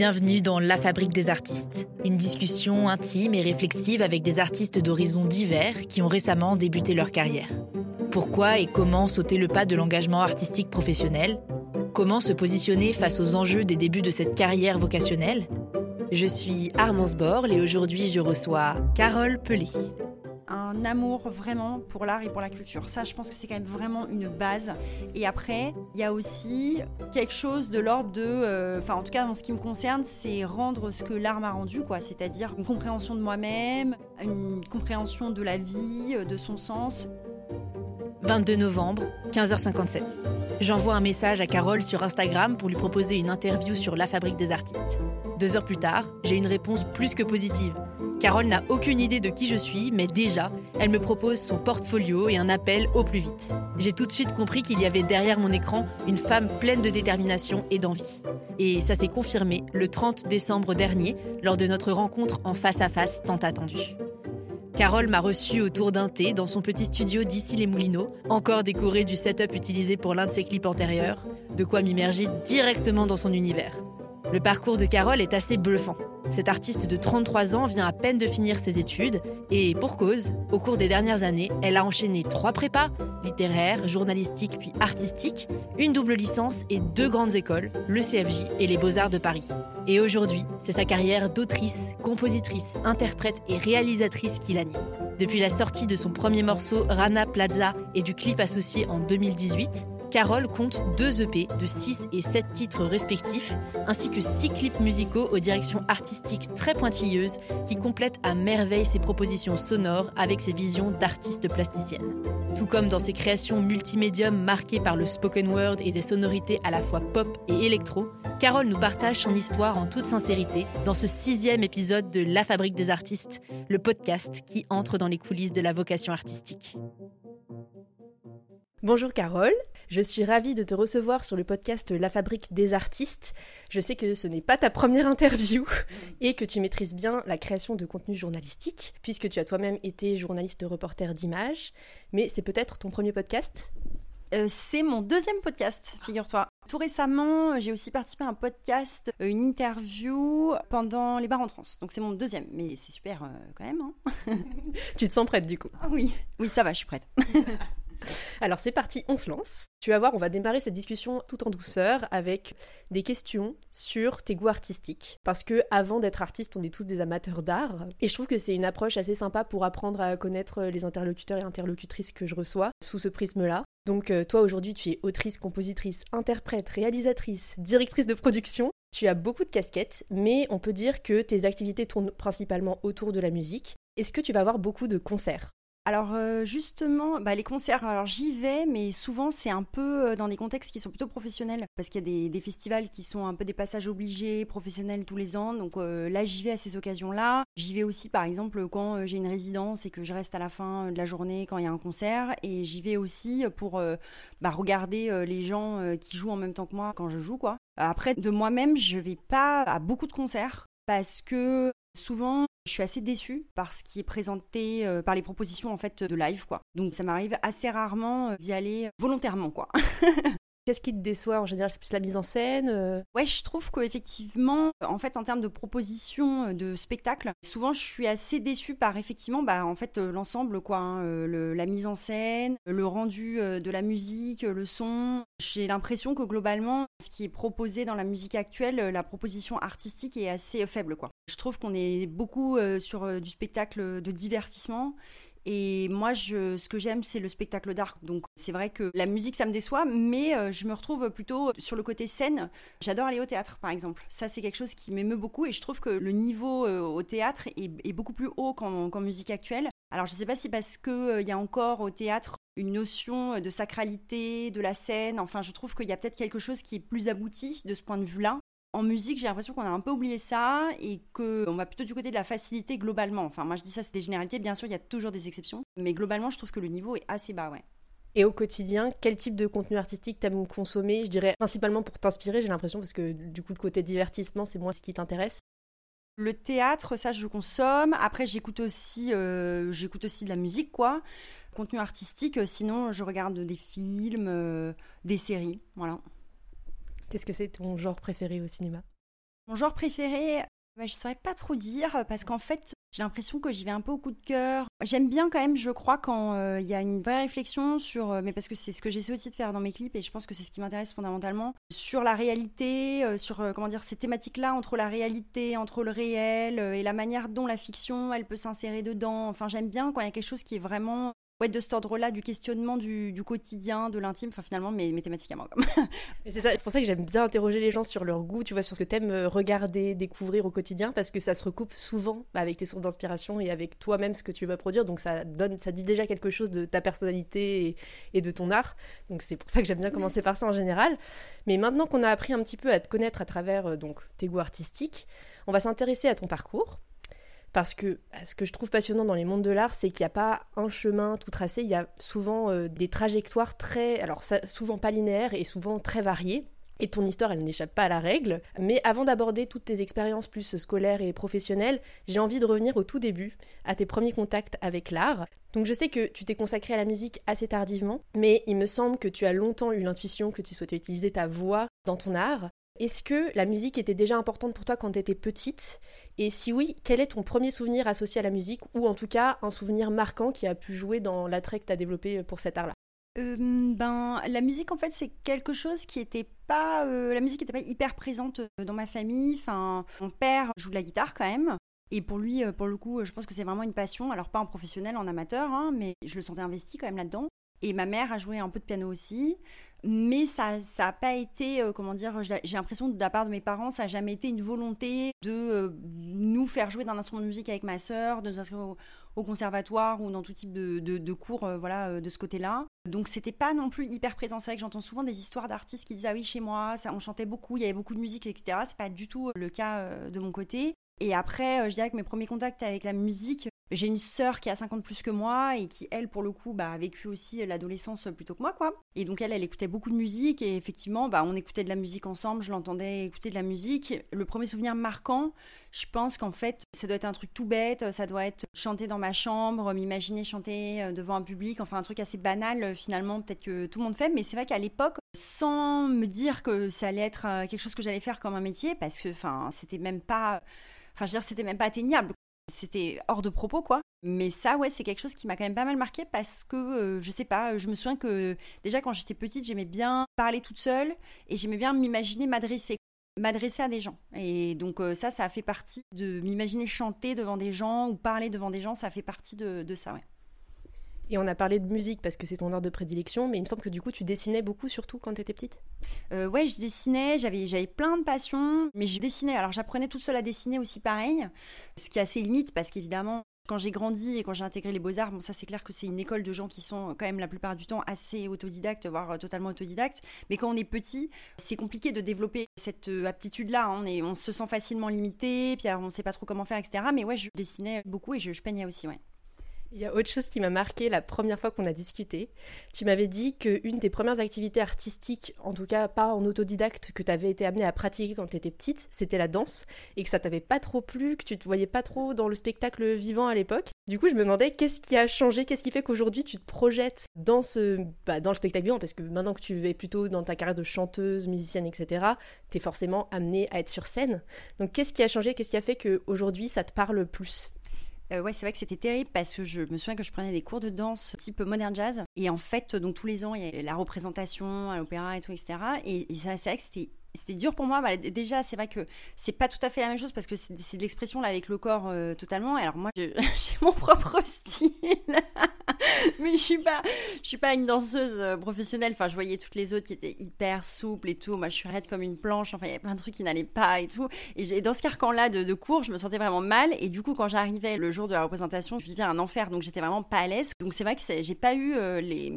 Bienvenue dans La Fabrique des artistes, une discussion intime et réflexive avec des artistes d'horizons divers qui ont récemment débuté leur carrière. Pourquoi et comment sauter le pas de l'engagement artistique professionnel? Comment se positionner face aux enjeux des débuts de cette carrière vocationnelle? Je suis Armance Borle et aujourd'hui je reçois Carole Pelé un amour vraiment pour l'art et pour la culture. Ça, je pense que c'est quand même vraiment une base. Et après, il y a aussi quelque chose de l'ordre de, euh, enfin en tout cas en ce qui me concerne, c'est rendre ce que l'art m'a rendu, quoi. C'est-à-dire une compréhension de moi-même, une compréhension de la vie, de son sens. 22 novembre, 15h57. J'envoie un message à Carole sur Instagram pour lui proposer une interview sur la fabrique des artistes. Deux heures plus tard, j'ai une réponse plus que positive. Carole n'a aucune idée de qui je suis, mais déjà, elle me propose son portfolio et un appel au plus vite. J'ai tout de suite compris qu'il y avait derrière mon écran une femme pleine de détermination et d'envie. Et ça s'est confirmé le 30 décembre dernier, lors de notre rencontre en face à face tant attendue. Carole m'a reçu autour d'un thé dans son petit studio d'ici les Moulineaux, encore décoré du setup utilisé pour l'un de ses clips antérieurs, de quoi m'immerger directement dans son univers. Le parcours de Carole est assez bluffant. Cette artiste de 33 ans vient à peine de finir ses études et, pour cause, au cours des dernières années, elle a enchaîné trois prépas, littéraires, journalistiques puis artistiques, une double licence et deux grandes écoles, le CFJ et les Beaux-Arts de Paris. Et aujourd'hui, c'est sa carrière d'autrice, compositrice, interprète et réalisatrice qui l'anime. Depuis la sortie de son premier morceau Rana Plaza et du clip associé en 2018, Carole compte deux EP de 6 et 7 titres respectifs, ainsi que 6 clips musicaux aux directions artistiques très pointilleuses qui complètent à merveille ses propositions sonores avec ses visions d'artiste plasticienne. Tout comme dans ses créations multimédium marquées par le spoken word et des sonorités à la fois pop et électro, Carole nous partage son histoire en toute sincérité dans ce sixième épisode de La Fabrique des artistes, le podcast qui entre dans les coulisses de la vocation artistique. Bonjour Carole, je suis ravie de te recevoir sur le podcast La Fabrique des artistes. Je sais que ce n'est pas ta première interview et que tu maîtrises bien la création de contenu journalistique, puisque tu as toi-même été journaliste reporter d'images, mais c'est peut-être ton premier podcast? Euh, c'est mon deuxième podcast, figure-toi. Tout récemment, j'ai aussi participé à un podcast, euh, une interview pendant les bars en trans. Donc c'est mon deuxième, mais c'est super euh, quand même. Hein tu te sens prête du coup ah Oui, oui, ça va, je suis prête. Alors c'est parti, on se lance. Tu vas voir, on va démarrer cette discussion tout en douceur avec des questions sur tes goûts artistiques. Parce que avant d'être artiste, on est tous des amateurs d'art. Et je trouve que c'est une approche assez sympa pour apprendre à connaître les interlocuteurs et interlocutrices que je reçois sous ce prisme-là. Donc euh, toi aujourd'hui tu es autrice, compositrice, interprète, réalisatrice, directrice de production. Tu as beaucoup de casquettes, mais on peut dire que tes activités tournent principalement autour de la musique. Est-ce que tu vas avoir beaucoup de concerts? Alors euh, justement, bah, les concerts, alors j'y vais, mais souvent c'est un peu euh, dans des contextes qui sont plutôt professionnels, parce qu'il y a des, festivals qui sont un peu des passages obligés, professionnels tous les ans, donc euh, là j'y vais à ces occasions-là. J'y vais aussi par exemple quand j'ai une résidence et que je reste à la fin de la journée quand il y a un concert, et j'y vais aussi pour bah, regarder les gens qui jouent en même temps que moi quand je joue, quoi. Après, de moi-même, je vais pas à beaucoup de concerts parce que souvent je suis assez déçue par ce qui est présenté, euh, par les propositions en fait de live quoi. Donc ça m'arrive assez rarement euh, d'y aller volontairement quoi. Qu'est-ce qui te déçoit en général? C'est plus la mise en scène euh? Ouais, je trouve qu'effectivement, en fait, en termes de propositions de spectacle, souvent je suis assez déçue par effectivement, bah, en fait, l'ensemble, quoi, hein, la mise en scène, le rendu de la musique, le son. J'ai l'impression que globalement, ce qui est proposé dans la musique actuelle, la proposition artistique est assez faible, quoi. Je trouve qu'on est beaucoup sur du spectacle de divertissement et moi, je, ce que j'aime, c'est le spectacle d'art. Donc, c'est vrai que la musique, ça me déçoit, mais euh, je me retrouve plutôt sur le côté scène. J'adore aller au théâtre, par exemple. Ça, c'est quelque chose qui m'émeut beaucoup et je trouve que le niveau euh, au théâtre est, beaucoup plus haut qu'en musique actuelle. Alors, je ne sais pas si parce qu'il euh, y a encore au théâtre une notion de sacralité, de la scène. Enfin, je trouve qu'il y a peut-être quelque chose qui est plus abouti de ce point de vue-là. En musique, j'ai l'impression qu'on a un peu oublié ça et qu'on va plutôt du côté de la facilité globalement. Enfin, moi je dis ça, c'est des généralités. Bien sûr, il y a toujours des exceptions. Mais globalement, je trouve que le niveau est assez bas, ouais. Et au quotidien, quel type de contenu artistique t'aimes consommer? Je dirais principalement pour t'inspirer, j'ai l'impression, parce que du coup, le côté divertissement, c'est moi ce qui t'intéresse. Le théâtre, ça, je consomme. Après, j'écoute aussi, euh, j'écoute aussi de la musique, quoi. Contenu artistique, euh, sinon, je regarde des films, euh, des séries, voilà. Qu'est-ce que c'est ton genre préféré au cinéma? Mon genre préféré, bah, je ne saurais pas trop dire parce qu'en fait, j'ai l'impression que j'y vais un peu au coup de cœur. J'aime bien quand même, je crois, quand euh, il y a une vraie réflexion sur, euh, mais parce que c'est ce que j'essaie aussi de faire dans mes clips et je pense que c'est ce qui m'intéresse fondamentalement, sur la réalité, euh, sur comment dire ces thématiques-là entre la réalité, entre le réel et la manière dont la fiction elle peut s'insérer dedans. Enfin, j'aime bien quand il y a quelque chose qui est vraiment ouais, de cet ordre-là, du questionnement du, quotidien, de l'intime, enfin finalement mes, mes, thématiques à moi. c'est ça, c'est pour ça que j'aime bien interroger les gens sur leur goût, tu vois, sur ce que t'aimes euh, regarder, découvrir au quotidien, parce que ça se recoupe souvent avec tes sources d'inspiration et avec toi-même ce que tu vas produire, donc ça donne, ça dit déjà quelque chose de ta personnalité et, de ton art. Donc c'est pour ça que j'aime bien commencer par ça en général. Mais maintenant qu'on a appris un petit peu à te connaître à travers euh, donc tes goûts artistiques, on va s'intéresser à ton parcours parce que ce que je trouve passionnant dans les mondes de l'art, c'est qu'il n'y a pas un chemin tout tracé, il y a souvent euh, des trajectoires très, alors souvent pas linéaires et souvent très variées. Et ton histoire, elle n'échappe pas à la règle. Mais avant d'aborder toutes tes expériences plus scolaires et professionnelles, j'ai envie de revenir au tout début, à tes premiers contacts avec l'art. Donc je sais que tu t'es consacré à la musique assez tardivement, mais il me semble que tu as longtemps eu l'intuition que tu souhaitais utiliser ta voix dans ton art. Est-ce que la musique était déjà importante pour toi quand tu étais petite? Et si oui, quel est ton premier souvenir associé à la musique ou en tout cas un souvenir marquant qui a pu jouer dans l'attrait que tu as développé pour cet art-là? Euh, ben, la musique en fait c'est quelque chose qui était pas euh, la musique n'était pas hyper présente euh, dans ma famille. Enfin, mon père joue de la guitare quand même. Et pour lui, pour le coup, je pense que c'est vraiment une passion. Alors pas en professionnel, en amateur, hein, mais je le sentais investi quand même là-dedans. Et ma mère a joué un peu de piano aussi mais ça n'a pas été, euh, comment dire, j'ai l'impression de la part de mes parents, ça n'a jamais été une volonté de euh, nous faire jouer d'un instrument de musique avec ma sœur, de nous inscrire au, conservatoire ou dans tout type de, cours, euh, voilà, de ce côté-là. Donc c'était pas non plus hyper présent. C'est vrai que j'entends souvent des histoires d'artistes qui disent ah oui chez moi, ça, on chantait beaucoup, il y avait beaucoup de musique, etc. C'est pas du tout le cas de mon côté. Et après, je dirais que mes premiers contacts avec la musique, j'ai une sœur qui a 50 plus que moi et qui, elle, pour le coup, bah, a vécu aussi l'adolescence plutôt que moi, quoi. Et donc, elle, elle écoutait beaucoup de musique et effectivement, bah, on écoutait de la musique ensemble, je l'entendais écouter de la musique. Le premier souvenir marquant, je pense qu'en fait, ça doit être un truc tout bête, ça doit être chanter dans ma chambre, m'imaginer chanter euh, devant un public, enfin un truc assez banal euh, finalement, peut-être que tout le monde fait, mais c'est vrai qu'à l'époque, sans me dire que ça allait être euh, quelque chose que j'allais faire comme un métier, parce que enfin, c'était même pas Enfin, je veux dire, c'était même pas atteignable c'était hors de propos quoi. Mais ça ouais, c'est quelque chose qui m'a quand même pas mal marqué parce que euh, je sais pas, je me souviens que déjà quand j'étais petite, j'aimais bien parler toute seule et j'aimais bien m'imaginer m'adresser m'adresser à des gens. Et donc euh, ça ça a fait partie de m'imaginer chanter devant des gens ou parler devant des gens, ça fait partie de, de ça ouais. Et on a parlé de musique parce que c'est ton art de prédilection, mais il me semble que du coup tu dessinais beaucoup surtout quand tu étais petite. Euh, ouais, je dessinais, j'avais j'avais plein de passions, mais je dessinais. Alors j'apprenais toute seule à dessiner aussi pareil, ce qui est assez limite parce qu'évidemment quand j'ai grandi et quand j'ai intégré les beaux-arts, bon ça c'est clair que c'est une école de gens qui sont quand même la plupart du temps assez autodidactes, voire totalement autodidactes. Mais quand on est petit, c'est compliqué de développer cette euh, aptitude-là. Hein. On, est, on se sent facilement limité, puis alors on sait pas trop comment faire, etc. Mais ouais, je dessinais beaucoup et je, je peignais aussi, ouais. Il y a autre chose qui m'a marqué la première fois qu'on a discuté. Tu m'avais dit qu'une des premières activités artistiques, en tout cas pas en autodidacte, que tu avais été amenée à pratiquer quand tu étais petite, c'était la danse, et que ça t'avait pas trop plu, que tu te voyais pas trop dans le spectacle vivant à l'époque. Du coup, je me demandais qu'est-ce qui a changé, qu'est-ce qui fait qu'aujourd'hui tu te projettes dans, ce, bah, dans le spectacle vivant, parce que maintenant que tu es plutôt dans ta carrière de chanteuse, musicienne, etc., tu es forcément amenée à être sur scène. Donc qu'est-ce qui a changé, qu'est-ce qui a fait qu'aujourd'hui ça te parle plus? Euh, ouais, c'est vrai que c'était terrible parce que je me souviens que je prenais des cours de danse type modern jazz. Et en fait, donc tous les ans, il y a la représentation à l'opéra et tout, etc. Et, et c'est vrai que c'était c'était dur pour moi. Bah, déjà, c'est vrai que c'est pas tout à fait la même chose parce que c'est de l'expression là avec le corps euh, totalement. Alors moi, j'ai mon propre style. mais je suis pas, je suis pas une danseuse euh, professionnelle. Enfin, je voyais toutes les autres qui étaient hyper souples et tout. Moi, je suis raide comme une planche. Enfin, il y avait plein de trucs qui n'allaient pas et tout. Et dans ce carcan-là de, cours, je me sentais vraiment mal. Et du coup, quand j'arrivais le jour de la représentation, je vivais un enfer. Donc, j'étais vraiment pas à l'aise. Donc, c'est vrai que j'ai pas eu euh, les,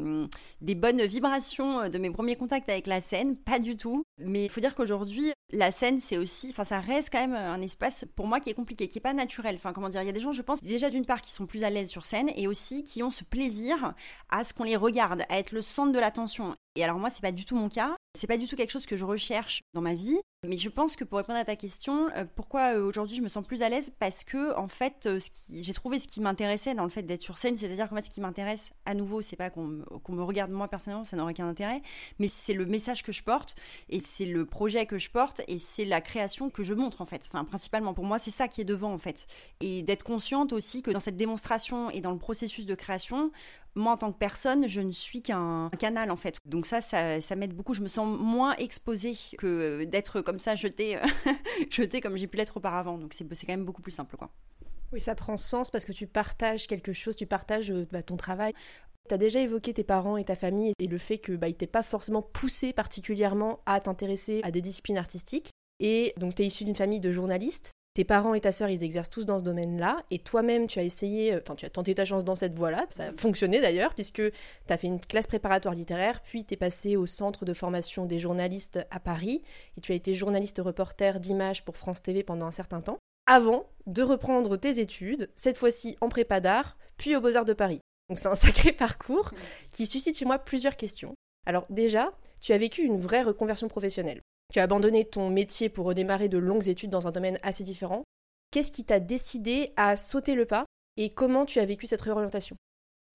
des bonnes vibrations de mes premiers contacts avec la scène. Pas du tout. Mais faut dire qu'aujourd'hui, la scène, c'est aussi, enfin, ça reste quand même un espace pour moi qui est compliqué, qui est pas naturel. Enfin, comment dire, il y a des gens, je pense, déjà d'une part, qui sont plus à l'aise sur scène et aussi qui ont ce plaisir à ce qu'on les regarde, à être le centre de l'attention. Et alors moi, c'est pas du tout mon cas. C'est pas du tout quelque chose que je recherche dans ma vie. Mais je pense que pour répondre à ta question, euh, pourquoi euh, aujourd'hui je me sens plus à l'aise? Parce que en fait, euh, j'ai trouvé ce qui m'intéressait dans le fait d'être sur scène, c'est-à-dire qu'en fait, ce qui m'intéresse à nouveau, c'est pas qu'on me regarde moi personnellement, ça n'aurait qu'un intérêt, mais c'est le message que je porte et c'est le projet que je porte et c'est la création que je montre en fait. Enfin, principalement pour moi, c'est ça qui est devant en fait, et d'être consciente aussi que dans cette démonstration et dans le processus de création, moi en tant que personne, je ne suis qu'un canal en fait. Donc ça, ça, m'aide beaucoup. Je me sens moins exposée que d'être comme ça jetée, jetée comme j'ai pu l'être auparavant. Donc c'est quand même beaucoup plus simple quoi. Oui, ça prend sens parce que tu partages quelque chose, tu partages euh, bah, ton travail. Tu as déjà évoqué tes parents et ta famille et le fait que bah, t'aient pas forcément poussé particulièrement à t'intéresser à des disciplines artistiques. Et donc tu es issu d'une famille de journalistes. Tes parents et ta sœur, ils exercent tous dans ce domaine-là, et toi-même, tu as essayé, euh, enfin, tu as tenté ta chance dans cette voie-là, ça a fonctionné d'ailleurs, puisque tu as fait une classe préparatoire littéraire, puis tu es passé au centre de formation des journalistes à Paris, et tu as été journaliste reporter d'image pour France TV pendant un certain temps, avant de reprendre tes études, cette fois-ci en prépa d'art, puis aux Beaux-Arts de Paris. Donc c'est un sacré parcours qui suscite chez moi plusieurs questions. Alors déjà, tu as vécu une vraie reconversion professionnelle. Tu as abandonné ton métier pour redémarrer de longues études dans un domaine assez différent. Qu'est-ce qui t'a décidé à sauter le pas et comment tu as vécu cette réorientation?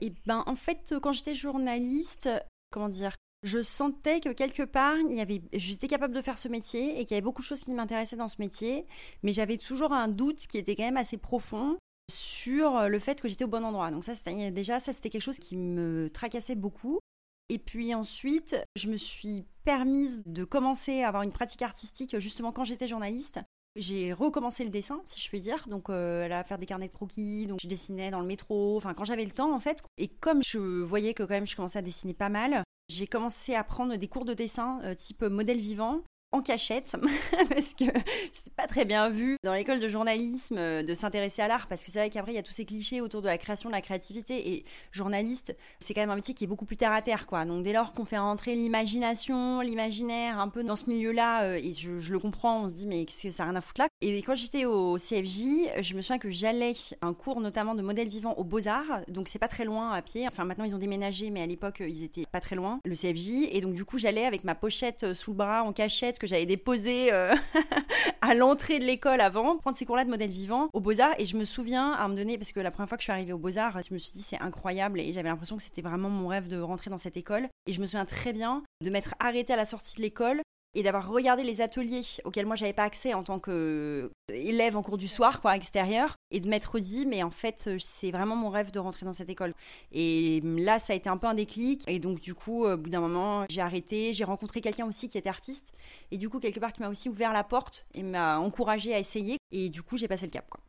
Eh ben, en fait, quand j'étais journaliste, comment dire, je sentais que quelque part, il y avait, j'étais capable de faire ce métier et qu'il y avait beaucoup de choses qui m'intéressaient dans ce métier, mais j'avais toujours un doute qui était quand même assez profond sur le fait que j'étais au bon endroit. Donc ça, déjà, ça c'était quelque chose qui me tracassait beaucoup. Et puis ensuite, je me suis permise de commencer à avoir une pratique artistique justement quand j'étais journaliste. J'ai recommencé le dessin, si je puis dire, donc euh, à faire des carnets de croquis, donc je dessinais dans le métro, enfin quand j'avais le temps en fait. Et comme je voyais que quand même je commençais à dessiner pas mal, j'ai commencé à prendre des cours de dessin euh, type modèle vivant en cachette parce que c'est pas très bien vu dans l'école de journalisme euh, de s'intéresser à l'art parce que c'est vrai qu'après il y a tous ces clichés autour de la création, de la créativité et journaliste c'est quand même un métier qui est beaucoup plus terre à terre quoi. Donc dès lors qu'on fait rentrer l'imagination, l'imaginaire un peu dans ce milieu là euh, et je, le comprends on se dit mais qu'est-ce que ça a rien à foutre là? Et quand j'étais au CFJ je me souviens que j'allais un cours notamment de modèle vivant aux Beaux-Arts donc c'est pas très loin à pied. Enfin maintenant ils ont déménagé mais à l'époque ils étaient pas très loin le CFJ et donc du coup j'allais avec ma pochette sous le bras en cachette que j'avais déposé euh, à l'entrée de l'école avant, prendre ces cours-là de modèle vivant aux Beaux-Arts. Et je me souviens à me donner, parce que la première fois que je suis arrivée aux Beaux-Arts, je me suis dit c'est incroyable et j'avais l'impression que c'était vraiment mon rêve de rentrer dans cette école. Et je me souviens très bien de m'être arrêtée à la sortie de l'école et d'avoir regardé les ateliers auxquels moi j'avais pas accès en tant qu'élève en cours du soir quoi extérieur et de m'être dit mais en fait c'est vraiment mon rêve de rentrer dans cette école. Et là ça a été un peu un déclic et donc du coup au bout d'un moment j'ai arrêté j'ai rencontré quelqu'un aussi qui était artiste et du coup quelque part qui m'a aussi ouvert la porte et m'a encouragé à essayer et du coup j'ai passé le cap quoi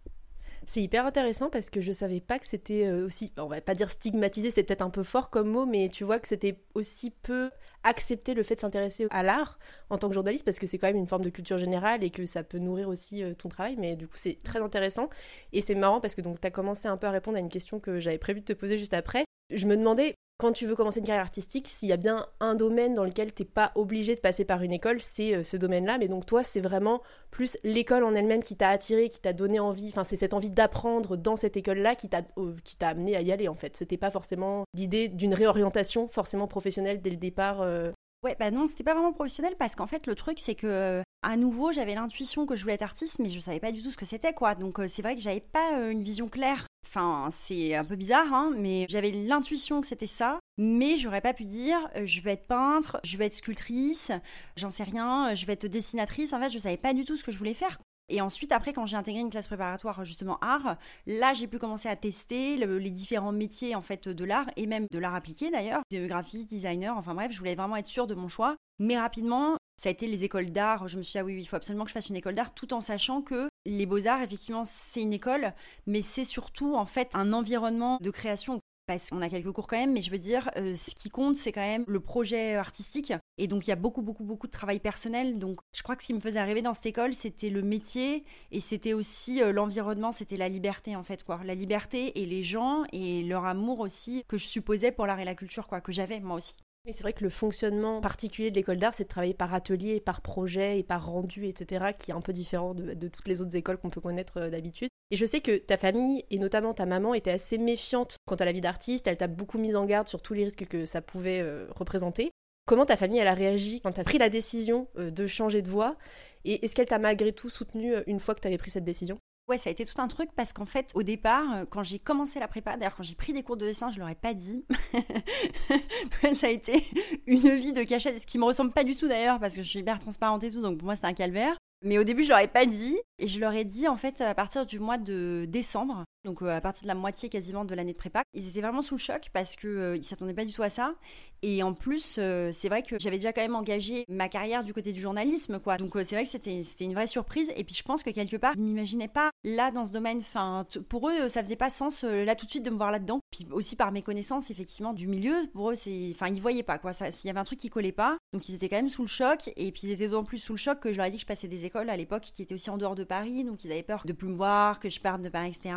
c'est hyper intéressant parce que je savais pas que c'était euh, aussi, on va pas dire stigmatisé, c'est peut-être un peu fort comme mot, mais tu vois que c'était aussi peu accepter le fait de s'intéresser à l'art en tant que journaliste parce que c'est quand même une forme de culture générale et que ça peut nourrir aussi euh, ton travail mais du coup c'est très intéressant et c'est marrant parce que donc as commencé un peu à répondre à une question que j'avais prévu de te poser juste après. Je me demandais quand tu veux commencer une carrière artistique, s'il y a bien un domaine dans lequel t'es pas obligé de passer par une école, c'est euh, ce domaine-là. Mais donc toi, c'est vraiment plus l'école en elle-même qui t'a attiré, qui t'a donné envie. Enfin, c'est cette envie d'apprendre dans cette école-là qui t'a euh, qui t'a amené à y aller. En fait, c'était pas forcément l'idée d'une réorientation forcément professionnelle dès le départ. Euh. Ouais, bah non, c'était pas vraiment professionnel parce qu'en fait, le truc, c'est que à nouveau, j'avais l'intuition que je voulais être artiste, mais je savais pas du tout ce que c'était, quoi. Donc, c'est vrai que j'avais pas une vision claire Enfin, c'est un peu bizarre, hein, mais j'avais l'intuition que c'était ça. Mais j'aurais pas pu dire, euh, je vais être peintre, je vais être sculptrice, j'en sais rien, je vais être dessinatrice. En fait, je savais pas du tout ce que je voulais faire. Et ensuite, après, quand j'ai intégré une classe préparatoire justement art, là, j'ai pu commencer à tester les différents métiers en fait de l'art et même de l'art appliqué d'ailleurs, de graphiste, designer. Enfin bref, je voulais vraiment être sûre de mon choix. Mais rapidement, ça a été les écoles d'art. Je me suis dit, ah oui, il faut absolument que je fasse une école d'art, tout en sachant que les beaux-arts, effectivement, c'est une école, mais c'est surtout, en fait, un environnement de création. Parce qu'on a quelques cours quand même, mais je veux dire, euh, ce qui compte, c'est quand même le projet artistique. Et donc, il y a beaucoup, beaucoup, beaucoup de travail personnel. Donc, je crois que ce qui me faisait arriver dans cette école, c'était le métier et c'était aussi euh, l'environnement, c'était la liberté, en fait, quoi. La liberté et les gens et leur amour aussi que je supposais pour l'art et la culture, quoi, que j'avais moi aussi c'est vrai que le fonctionnement particulier de l'école d'art, c'est de travailler par atelier, par projet et par rendu, etc., qui est un peu différent de, toutes les autres écoles qu'on peut connaître euh, d'habitude. Et je sais que ta famille, et notamment ta maman, était assez méfiante quant à la vie d'artiste, elle t'a beaucoup mise en garde sur tous les risques que ça pouvait euh, représenter. Comment ta famille elle a réagi quand tu as pris la décision de changer de voie? Et est-ce qu'elle t'a malgré tout soutenu une fois que tu avais pris cette décision? Ouais, ça a été tout un truc parce qu'en fait, au départ, euh, quand j'ai commencé la prépa, d'ailleurs, quand j'ai pris des cours de dessin, je leur ai pas dit. ça a été une vie de cachette, ce qui me ressemble pas du tout d'ailleurs parce que je suis hyper transparente et tout, donc pour moi, c'est un calvaire. Mais au début, je leur ai pas dit. Et je leur ai dit, en fait, à partir du mois de décembre, donc euh, à partir de la moitié quasiment de l'année de prépa, ils étaient vraiment sous le choc parce qu'ils euh, s'attendaient pas du tout à ça. Et en plus, euh, c'est vrai que j'avais déjà quand même engagé ma carrière du côté du journalisme, quoi. Donc c'est vrai que c'était une vraie surprise. Et puis je pense que quelque part, ils m'imaginaient pas là dans ce domaine. Enfin, pour eux, ça faisait pas sens là tout de suite de me voir là-dedans. Puis aussi par mes connaissances, effectivement, du milieu, pour eux, c'est, enfin, ils voyaient pas quoi. S'il y avait un truc qui collait pas, donc ils étaient quand même sous le choc. Et puis ils étaient d'autant plus sous le choc que je leur ai dit que je passais des écoles à l'époque qui étaient aussi en dehors de Paris, donc ils avaient peur de plus me voir, que je parte de Paris, etc.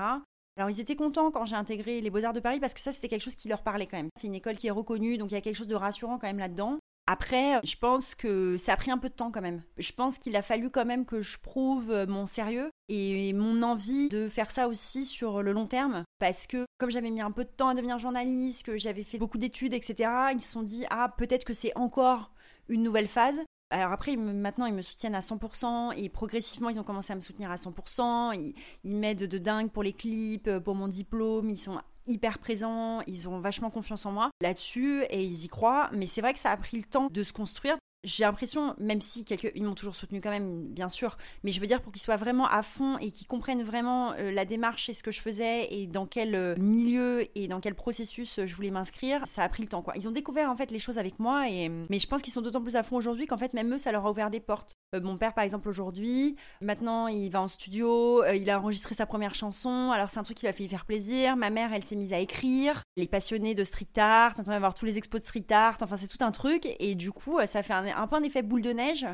Alors ils étaient contents quand j'ai intégré les Beaux-Arts de Paris parce que ça c'était quelque chose qui leur parlait quand même. C'est une école qui est reconnue, donc il y a quelque chose de rassurant quand même là-dedans. Après, je pense que ça a pris un peu de temps quand même. Je pense qu'il a fallu quand même que je prouve mon sérieux et mon envie de faire ça aussi sur le long terme. Parce que comme j'avais mis un peu de temps à devenir journaliste, que j'avais fait beaucoup d'études, etc., ils se sont dit, ah peut-être que c'est encore une nouvelle phase. Alors après, maintenant, ils me soutiennent à 100% et progressivement, ils ont commencé à me soutenir à 100%. Ils, ils m'aident de dingue pour les clips, euh, pour mon diplôme. Ils sont hyper présents, ils ont vachement confiance en moi là-dessus et ils y croient. Mais c'est vrai que ça a pris le temps de se construire j'ai l'impression, même si quelques, ils m'ont toujours soutenu quand même, bien sûr, mais je veux dire pour qu'ils soient vraiment à fond et qu'ils comprennent vraiment euh, la démarche et ce que je faisais et dans quel euh, milieu et dans quel processus euh, je voulais m'inscrire, ça a pris le temps quoi. Ils ont découvert en fait les choses avec moi et mais je pense qu'ils sont d'autant plus à fond aujourd'hui qu'en fait même eux ça leur a ouvert des portes. Mon père par exemple aujourd'hui, maintenant il va en studio, il a enregistré sa première chanson, alors c'est un truc qui va fait faire plaisir. Ma mère elle s'est mise à écrire, elle est passionnée de street art, on va voir tous les expos de street art, enfin c'est tout un truc et du coup ça fait un un peu un effet boule de neige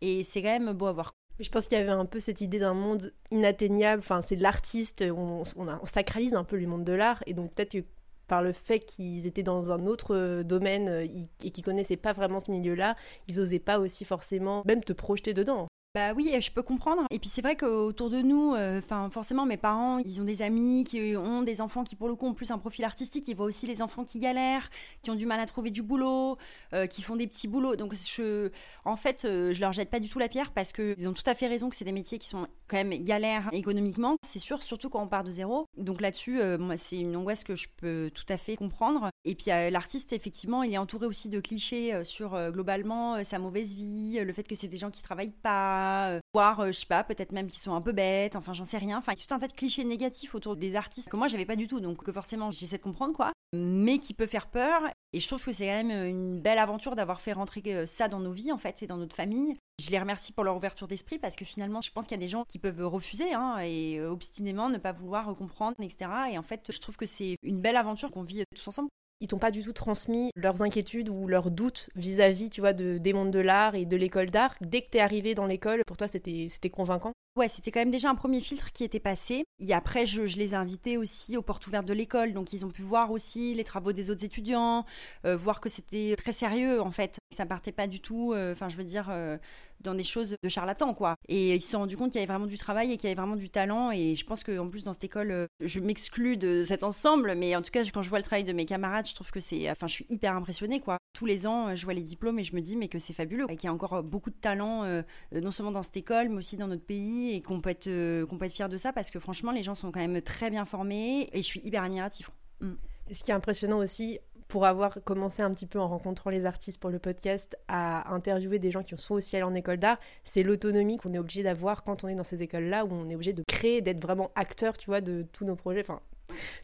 et c'est quand même beau à voir. Je pense qu'il y avait un peu cette idée d'un monde inatteignable. Enfin, c'est l'artiste, on, sacralise un peu le monde de l'art. Et donc, peut-être que par le fait qu'ils étaient dans un autre euh, domaine euh, et qu'ils connaissaient pas vraiment ce milieu-là, ils osaient pas aussi forcément même te projeter dedans. Bah oui, je peux comprendre. Et puis c'est vrai qu'autour de nous, euh, enfin forcément mes parents, ils ont des amis qui ont des enfants qui pour le coup ont plus un profil artistique. Ils voient aussi les enfants qui galèrent, qui ont du mal à trouver du boulot, euh, qui font des petits boulots. Donc je, en fait, euh, je leur jette pas du tout la pierre parce qu'ils ont tout à fait raison que c'est des métiers qui sont quand même galères économiquement. C'est sûr, surtout quand on part de zéro. Donc là-dessus, moi c'est une angoisse que je peux tout à fait comprendre. Et puis l'artiste, effectivement, il est entouré aussi de clichés sur globalement sa mauvaise vie, le fait que c'est des gens qui travaillent pas euh, voir, euh, je sais pas, peut-être même qu'ils sont un peu bêtes, enfin j'en sais rien. Enfin, il y a tout un tas de clichés négatifs autour des artistes que moi j'avais pas du tout, donc que forcément j'essaie de comprendre quoi, mais qui peut faire peur. Et je trouve que c'est quand même une belle aventure d'avoir fait rentrer euh, ça dans nos vies en fait, c'est dans notre famille. Je les remercie pour leur ouverture d'esprit parce que finalement, je pense qu'il y a des gens qui peuvent refuser hein, et obstinément ne pas vouloir comprendre, etc. Et en fait, je trouve que c'est une belle aventure qu'on vit tous ensemble ils t'ont pas du tout transmis leurs inquiétudes ou leurs doutes vis-à-vis, tu vois, de, des mondes de l'art et de l'école d'art. Dès que t'es arrivé dans l'école, pour toi, c'était, c'était convaincant Ouais, c'était quand même déjà un premier filtre qui était passé. Et après, je, les ai invités aussi aux portes ouvertes de l'école. Donc, ils ont pu voir aussi les travaux des autres étudiants, euh, voir que c'était très sérieux, en fait. Ça partait pas du tout, euh, enfin, je veux dire, euh, dans des choses de charlatan, quoi. Et ils se sont rendus compte qu'il y avait vraiment du travail et qu'il y avait vraiment du talent. Et je pense qu'en plus, dans cette école, je m'exclus de cet ensemble, mais en tout cas, quand je vois le travail de mes camarades, je trouve que c'est. Enfin, je suis hyper impressionnée, quoi. Tous les ans, je vois les diplômes et je me dis, mais que c'est fabuleux. Qu'il y a encore beaucoup de talent, euh, non seulement dans cette école, mais aussi dans notre pays, et qu'on peut, être, euh, fier de ça parce que franchement, les gens sont quand même très bien formés et je suis hyper admiratif. Mm. Ce qui est impressionnant aussi, pour avoir commencé un petit peu en rencontrant les artistes pour le podcast à interviewer des gens qui sont aussi allés en école d'art, c'est l'autonomie qu'on est obligé d'avoir quand on est dans ces écoles-là, où on est obligé de créer, d'être vraiment acteur, tu vois, de tous nos projets.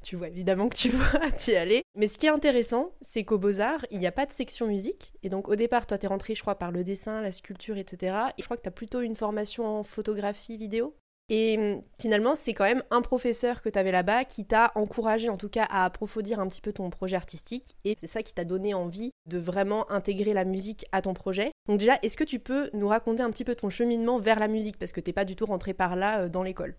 Tu vois évidemment que tu vas t'y aller. Mais ce qui est intéressant, c'est qu'au Beaux-Arts, il n'y a pas de section musique. Et donc au départ, toi, t'es rentré, je crois, par le dessin, la sculpture, etc. Et je crois que tu as plutôt une formation en photographie, vidéo. Et hum, finalement, c'est quand même un professeur que tu avais là-bas qui t'a encouragé en tout cas à approfondir un petit peu ton projet artistique. Et c'est ça qui t'a donné envie de vraiment intégrer la musique à ton projet. Donc déjà, est-ce que tu peux nous raconter un petit peu ton cheminement vers la musique? Parce que t'es pas du tout rentré par là euh, dans l'école.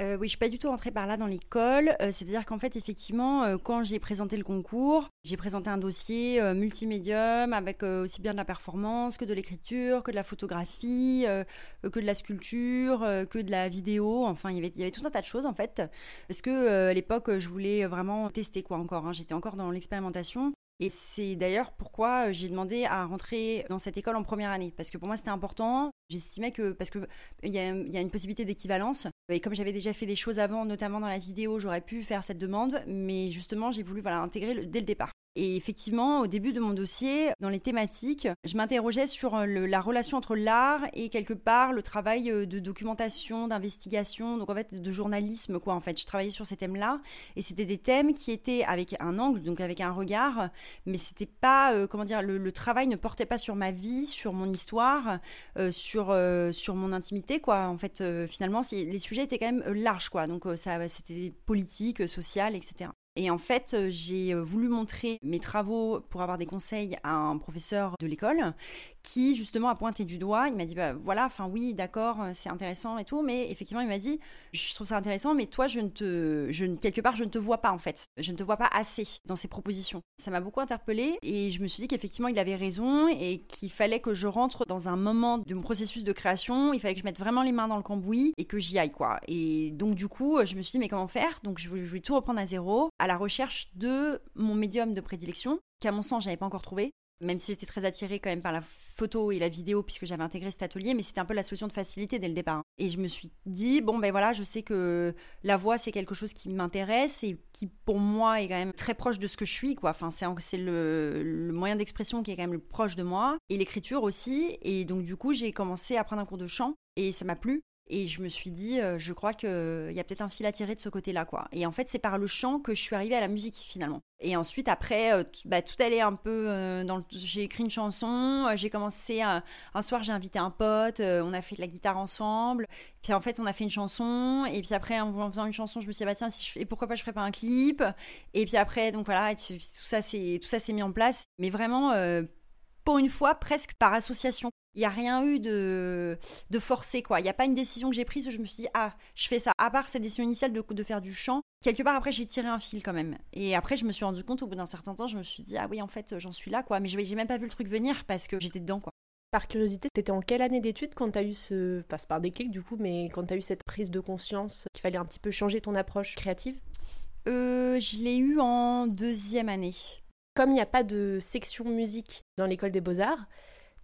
Euh, oui, je suis pas du tout rentrée par là dans l'école. Euh, c'est-à-dire qu'en fait, effectivement, euh, quand j'ai présenté le concours, j'ai présenté un dossier multimédium avec aussi bien de la performance que de l'écriture, que de la photographie, que de la sculpture, que de la vidéo. Enfin, il y avait, tout un tas de choses en fait. Parce que à l'époque, je voulais vraiment tester quoi encore. Hein. J'étais encore dans l'expérimentation. Et c'est d'ailleurs pourquoi j'ai demandé à rentrer dans cette école en première année. Parce que pour moi, c'était important. J'estimais que, parce qu'il y, a, y a une possibilité d'équivalence. Et comme j'avais déjà fait des choses avant, notamment dans la vidéo, j'aurais pu faire cette demande. Mais justement, j'ai voulu voilà, intégrer dès le départ. Et effectivement, au début de mon dossier, dans les thématiques, je m'interrogeais sur euh, la relation entre l'art et quelque part le travail euh, de documentation, d'investigation, donc en fait de journalisme quoi. En fait, je travaillais sur ces thèmes-là et c'était des thèmes qui étaient avec un angle, donc avec un regard, mais c'était pas euh, comment dire, le, travail ne portait pas sur ma vie, sur mon histoire, sur sur mon intimité quoi. En fait, finalement, les sujets étaient quand même larges quoi. Donc ça, c'était politique, social, etc. Et en fait, euh, j'ai euh, voulu montrer mes travaux pour avoir des conseils à un professeur de l'école qui justement a pointé du doigt. Il m'a dit bah voilà, enfin oui, d'accord, euh, c'est intéressant et tout, mais effectivement il m'a dit je trouve ça intéressant, mais toi je ne te, quelque part je ne te vois pas en fait, je ne te vois pas assez dans ces propositions. Ça m'a beaucoup interpellée et je me suis dit qu'effectivement il avait raison et qu'il fallait que je rentre dans un moment de mon processus de création, il fallait que je mette vraiment les mains dans le cambouis et que j'y aille quoi. Et donc du coup je me suis dit mais comment faire? Donc je voulais, tout reprendre à zéro, à la recherche de mon médium de prédilection qu'à mon sens j'avais pas encore trouvé même si j'étais très attirée quand même par la photo et la vidéo puisque j'avais intégré cet atelier, mais c'était un peu la solution de facilité dès le départ. Et je me suis dit, bon ben voilà, je sais que la voix c'est quelque chose qui m'intéresse et qui pour moi est quand même très proche de ce que je suis, quoi. Enfin, c'est le, le moyen d'expression qui est quand même le proche de moi et l'écriture aussi. Et donc du coup, j'ai commencé à prendre un cours de chant et ça m'a plu. Et je me suis dit, euh, je crois qu'il y a peut-être un fil à tirer de ce côté-là, quoi. Et en fait, c'est par le chant que je suis arrivée à la musique, finalement. Et ensuite, après, euh, bah, tout allait un peu euh, dans le... J'ai écrit une chanson, j'ai commencé... Un soir, j'ai invité un pote, on a fait de la guitare ensemble. Puis en fait, on a fait une chanson. Et puis après, en faisant une chanson, je me suis dit, bah tiens, et pourquoi pas je ferais pas un clip? Et puis après, donc voilà, tout ça s'est mis en place. Mais vraiment pour une fois, presque par association. Il n'y a rien eu de, de forcé, quoi. Il n'y a pas une décision que j'ai prise où je me suis dit, ah, je fais ça. À part cette décision initiale de, de faire du chant, quelque part après, j'ai tiré un fil quand même. Et après, je me suis rendu compte, au bout d'un certain temps, je me suis dit, ah oui, en fait, j'en suis là, quoi. Mais j'ai même pas vu le truc venir parce que j'étais dedans, quoi. Par curiosité, t'étais en quelle année d'études quand t'as eu ce. passe par déclic du coup, mais quand t'as eu cette prise de conscience qu'il fallait un petit peu changer ton approche créative? Euh, Je l'ai eu en deuxième année. Comme il n'y a pas de section musique dans l'école des beaux-arts,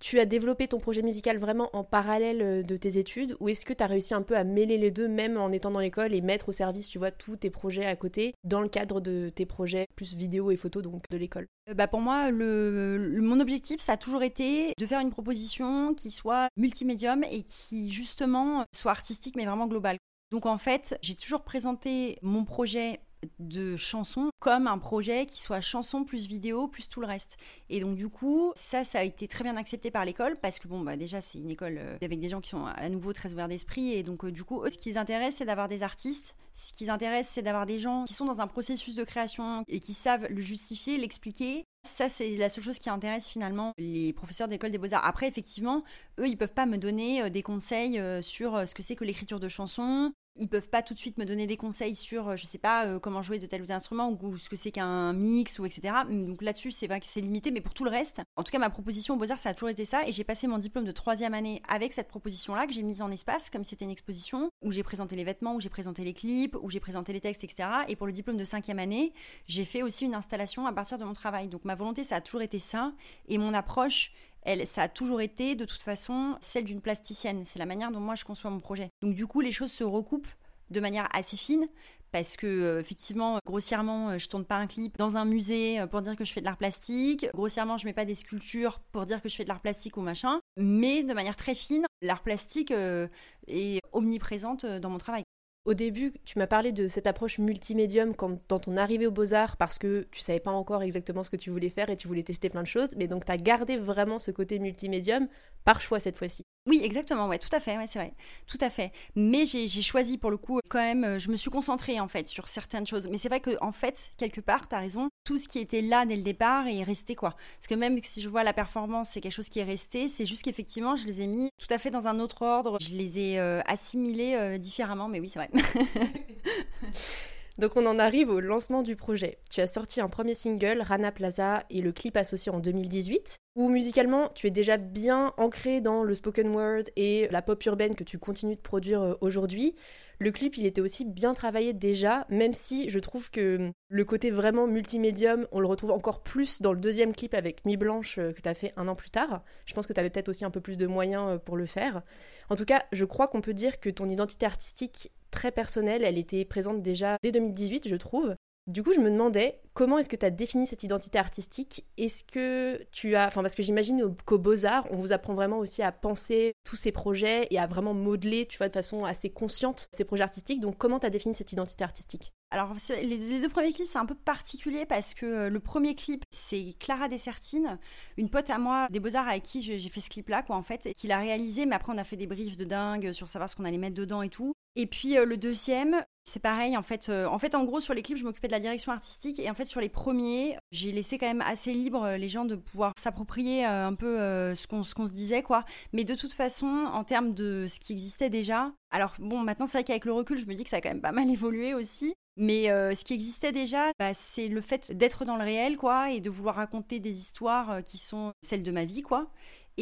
tu as développé ton projet musical vraiment en parallèle euh, de tes études ou est-ce que tu as réussi un peu à mêler les deux même en étant dans l'école et mettre au service, tu vois, tous tes projets à côté dans le cadre de tes projets plus vidéo et photo donc de l'école? Euh, bah pour moi, le, mon objectif, ça a toujours été de faire une proposition qui soit multimédium et qui justement soit artistique mais vraiment globale. Donc en fait, j'ai toujours présenté mon projet de chansons comme un projet qui soit chanson plus vidéo plus tout le reste. Et donc du coup, ça, ça a été très bien accepté par l'école parce que bon, bah déjà c'est une école euh, avec des gens qui sont à nouveau très ouverts d'esprit et donc euh, du coup, eux, ce qui les intéresse, c'est d'avoir des artistes. Ce qui les intéresse, c'est d'avoir des gens qui sont dans un processus de création et qui savent le justifier, l'expliquer ça, c'est la seule chose qui intéresse finalement les professeurs d'école des beaux-arts. Après, effectivement, eux, ils peuvent pas me donner euh, des conseils sur ce que c'est que l'écriture de chansons, ils peuvent pas tout de suite me donner des conseils sur, euh, je sais pas, euh, comment jouer de tel ou tel instrument ou, ce que c'est qu'un mix ou etc. Donc là-dessus, c'est c'est limité, mais pour tout le reste, en tout cas, ma proposition au Beaux-Arts, ça a toujours été ça. Et j'ai passé mon diplôme de troisième année avec cette proposition-là que j'ai mise en espace, comme c'était une exposition, où j'ai présenté les vêtements, où j'ai présenté les clips, où j'ai présenté les textes, etc. Et pour le diplôme de cinquième année, j'ai fait aussi une installation à partir de mon travail. Donc ma volonté, ça a toujours été ça. Et mon approche, elle, ça a toujours été de toute façon celle d'une plasticienne. C'est la manière dont moi je conçois mon projet. Donc du coup, les choses se recoupent de manière assez fine parce que euh, effectivement grossièrement euh, je tourne pas un clip dans un musée euh, pour dire que je fais de l'art plastique grossièrement je mets pas des sculptures pour dire que je fais de l'art plastique ou machin mais de manière très fine l'art plastique est omniprésente dans mon travail au début, tu m'as parlé de cette approche multimédium quand, dans ton arrivée aux Beaux-Arts parce que tu savais pas encore exactement ce que tu voulais faire et tu voulais tester plein de choses, mais donc tu as gardé vraiment ce côté multimédium par choix cette fois-ci. Oui, exactement, ouais, tout à fait, ouais, c'est vrai, tout à fait. Mais j'ai choisi pour le coup, quand même, euh, je me suis concentrée en fait sur certaines choses. Mais c'est vrai que en fait, quelque part, tu as raison, tout ce qui était là dès le départ est resté quoi. Parce que même si je vois la performance, c'est quelque chose qui est resté, c'est juste qu'effectivement, je les ai mis tout à fait dans un autre ordre, je les ai euh, assimilés euh, différemment, mais oui, c'est vrai. Donc on en arrive au lancement du projet. Tu as sorti un premier single, Rana Plaza, et le clip associé en 2018, où musicalement tu es déjà bien ancré dans le spoken word et la pop urbaine que tu continues de produire euh, aujourd'hui. Le clip, il était aussi bien travaillé déjà, même si je trouve que le côté vraiment multimédium, on le retrouve encore plus dans le deuxième clip avec Mi Blanche euh, que tu as fait un an plus tard. Je pense que tu avais peut-être aussi un peu plus de moyens euh, pour le faire. En tout cas, je crois qu'on peut dire que ton identité artistique très personnelle, elle était présente déjà dès 2018, je trouve. Du coup, je me demandais comment est-ce que tu as défini cette identité artistique? Est-ce que tu as. Enfin, parce que j'imagine qu'au Beaux-Arts, on vous apprend vraiment aussi à penser tous ces projets et à vraiment modeler, tu vois, de façon assez consciente ces projets artistiques. Donc, comment tu as défini cette identité artistique? Alors, les, deux premiers clips, c'est un peu particulier parce que euh, le premier clip, c'est Clara Dessertine, une pote à moi des Beaux-Arts avec qui j'ai fait ce clip-là, quoi, en fait, qui l'a réalisé, mais après, on a fait des briefs de dingue sur savoir ce qu'on allait mettre dedans et tout. Et puis euh, le deuxième, c'est pareil, en fait, euh, en fait, en gros, sur les clips, je m'occupais de la direction artistique et en fait, sur les premiers, j'ai laissé quand même assez libre euh, les gens de pouvoir s'approprier un peu ce qu'on se disait, quoi. Mais de toute façon, en termes de ce qui existait déjà, alors bon, maintenant, c'est vrai qu'avec le recul, je me dis que ça a quand même pas mal évolué aussi. Mais ce qui existait déjà, bah, c'est le fait d'être dans le réel, quoi, et de vouloir raconter des histoires qui sont celles de ma vie, quoi.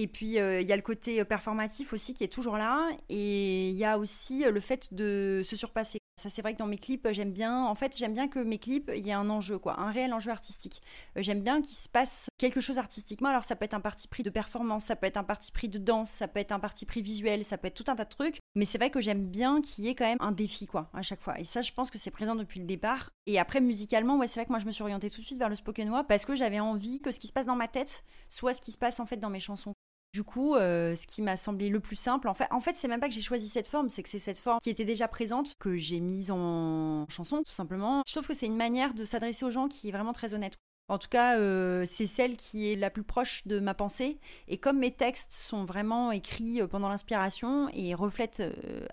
Et puis, euh, il y a le côté euh, performatif aussi qui est toujours là. Et il y a aussi euh, le fait de se surpasser. Ça, c'est vrai que dans mes clips, j'aime bien. En fait, j'aime bien que mes clips, il y ait un enjeu, quoi, un réel enjeu artistique. j'aime bien qu'il se passe quelque chose artistiquement. Alors, ça peut être un parti pris de performance, ça peut être un parti pris de danse, ça peut être un parti pris visuel, ça peut être tout un tas de trucs. Mais c'est vrai que j'aime bien qu'il y ait quand même un défi, quoi, à chaque fois. Et ça, je pense que c'est présent depuis le départ. Et après, musicalement, ouais, c'est vrai que moi, je me suis orientée tout de suite vers le spoken word parce que j'avais envie que ce qui se passe dans ma tête soit ce qui se passe en fait dans mes chansons. Du coup, euh, ce qui m'a semblé le plus simple, en fait, en fait c'est même pas que j'ai choisi cette forme, c'est que c'est cette forme qui était déjà présente que j'ai mise en chanson, tout simplement. Je trouve que c'est une manière de s'adresser aux gens qui est vraiment très honnête. En tout cas, euh, c'est celle qui est la plus proche de ma pensée. Et comme mes textes sont vraiment écrits euh, pendant l'inspiration et reflètent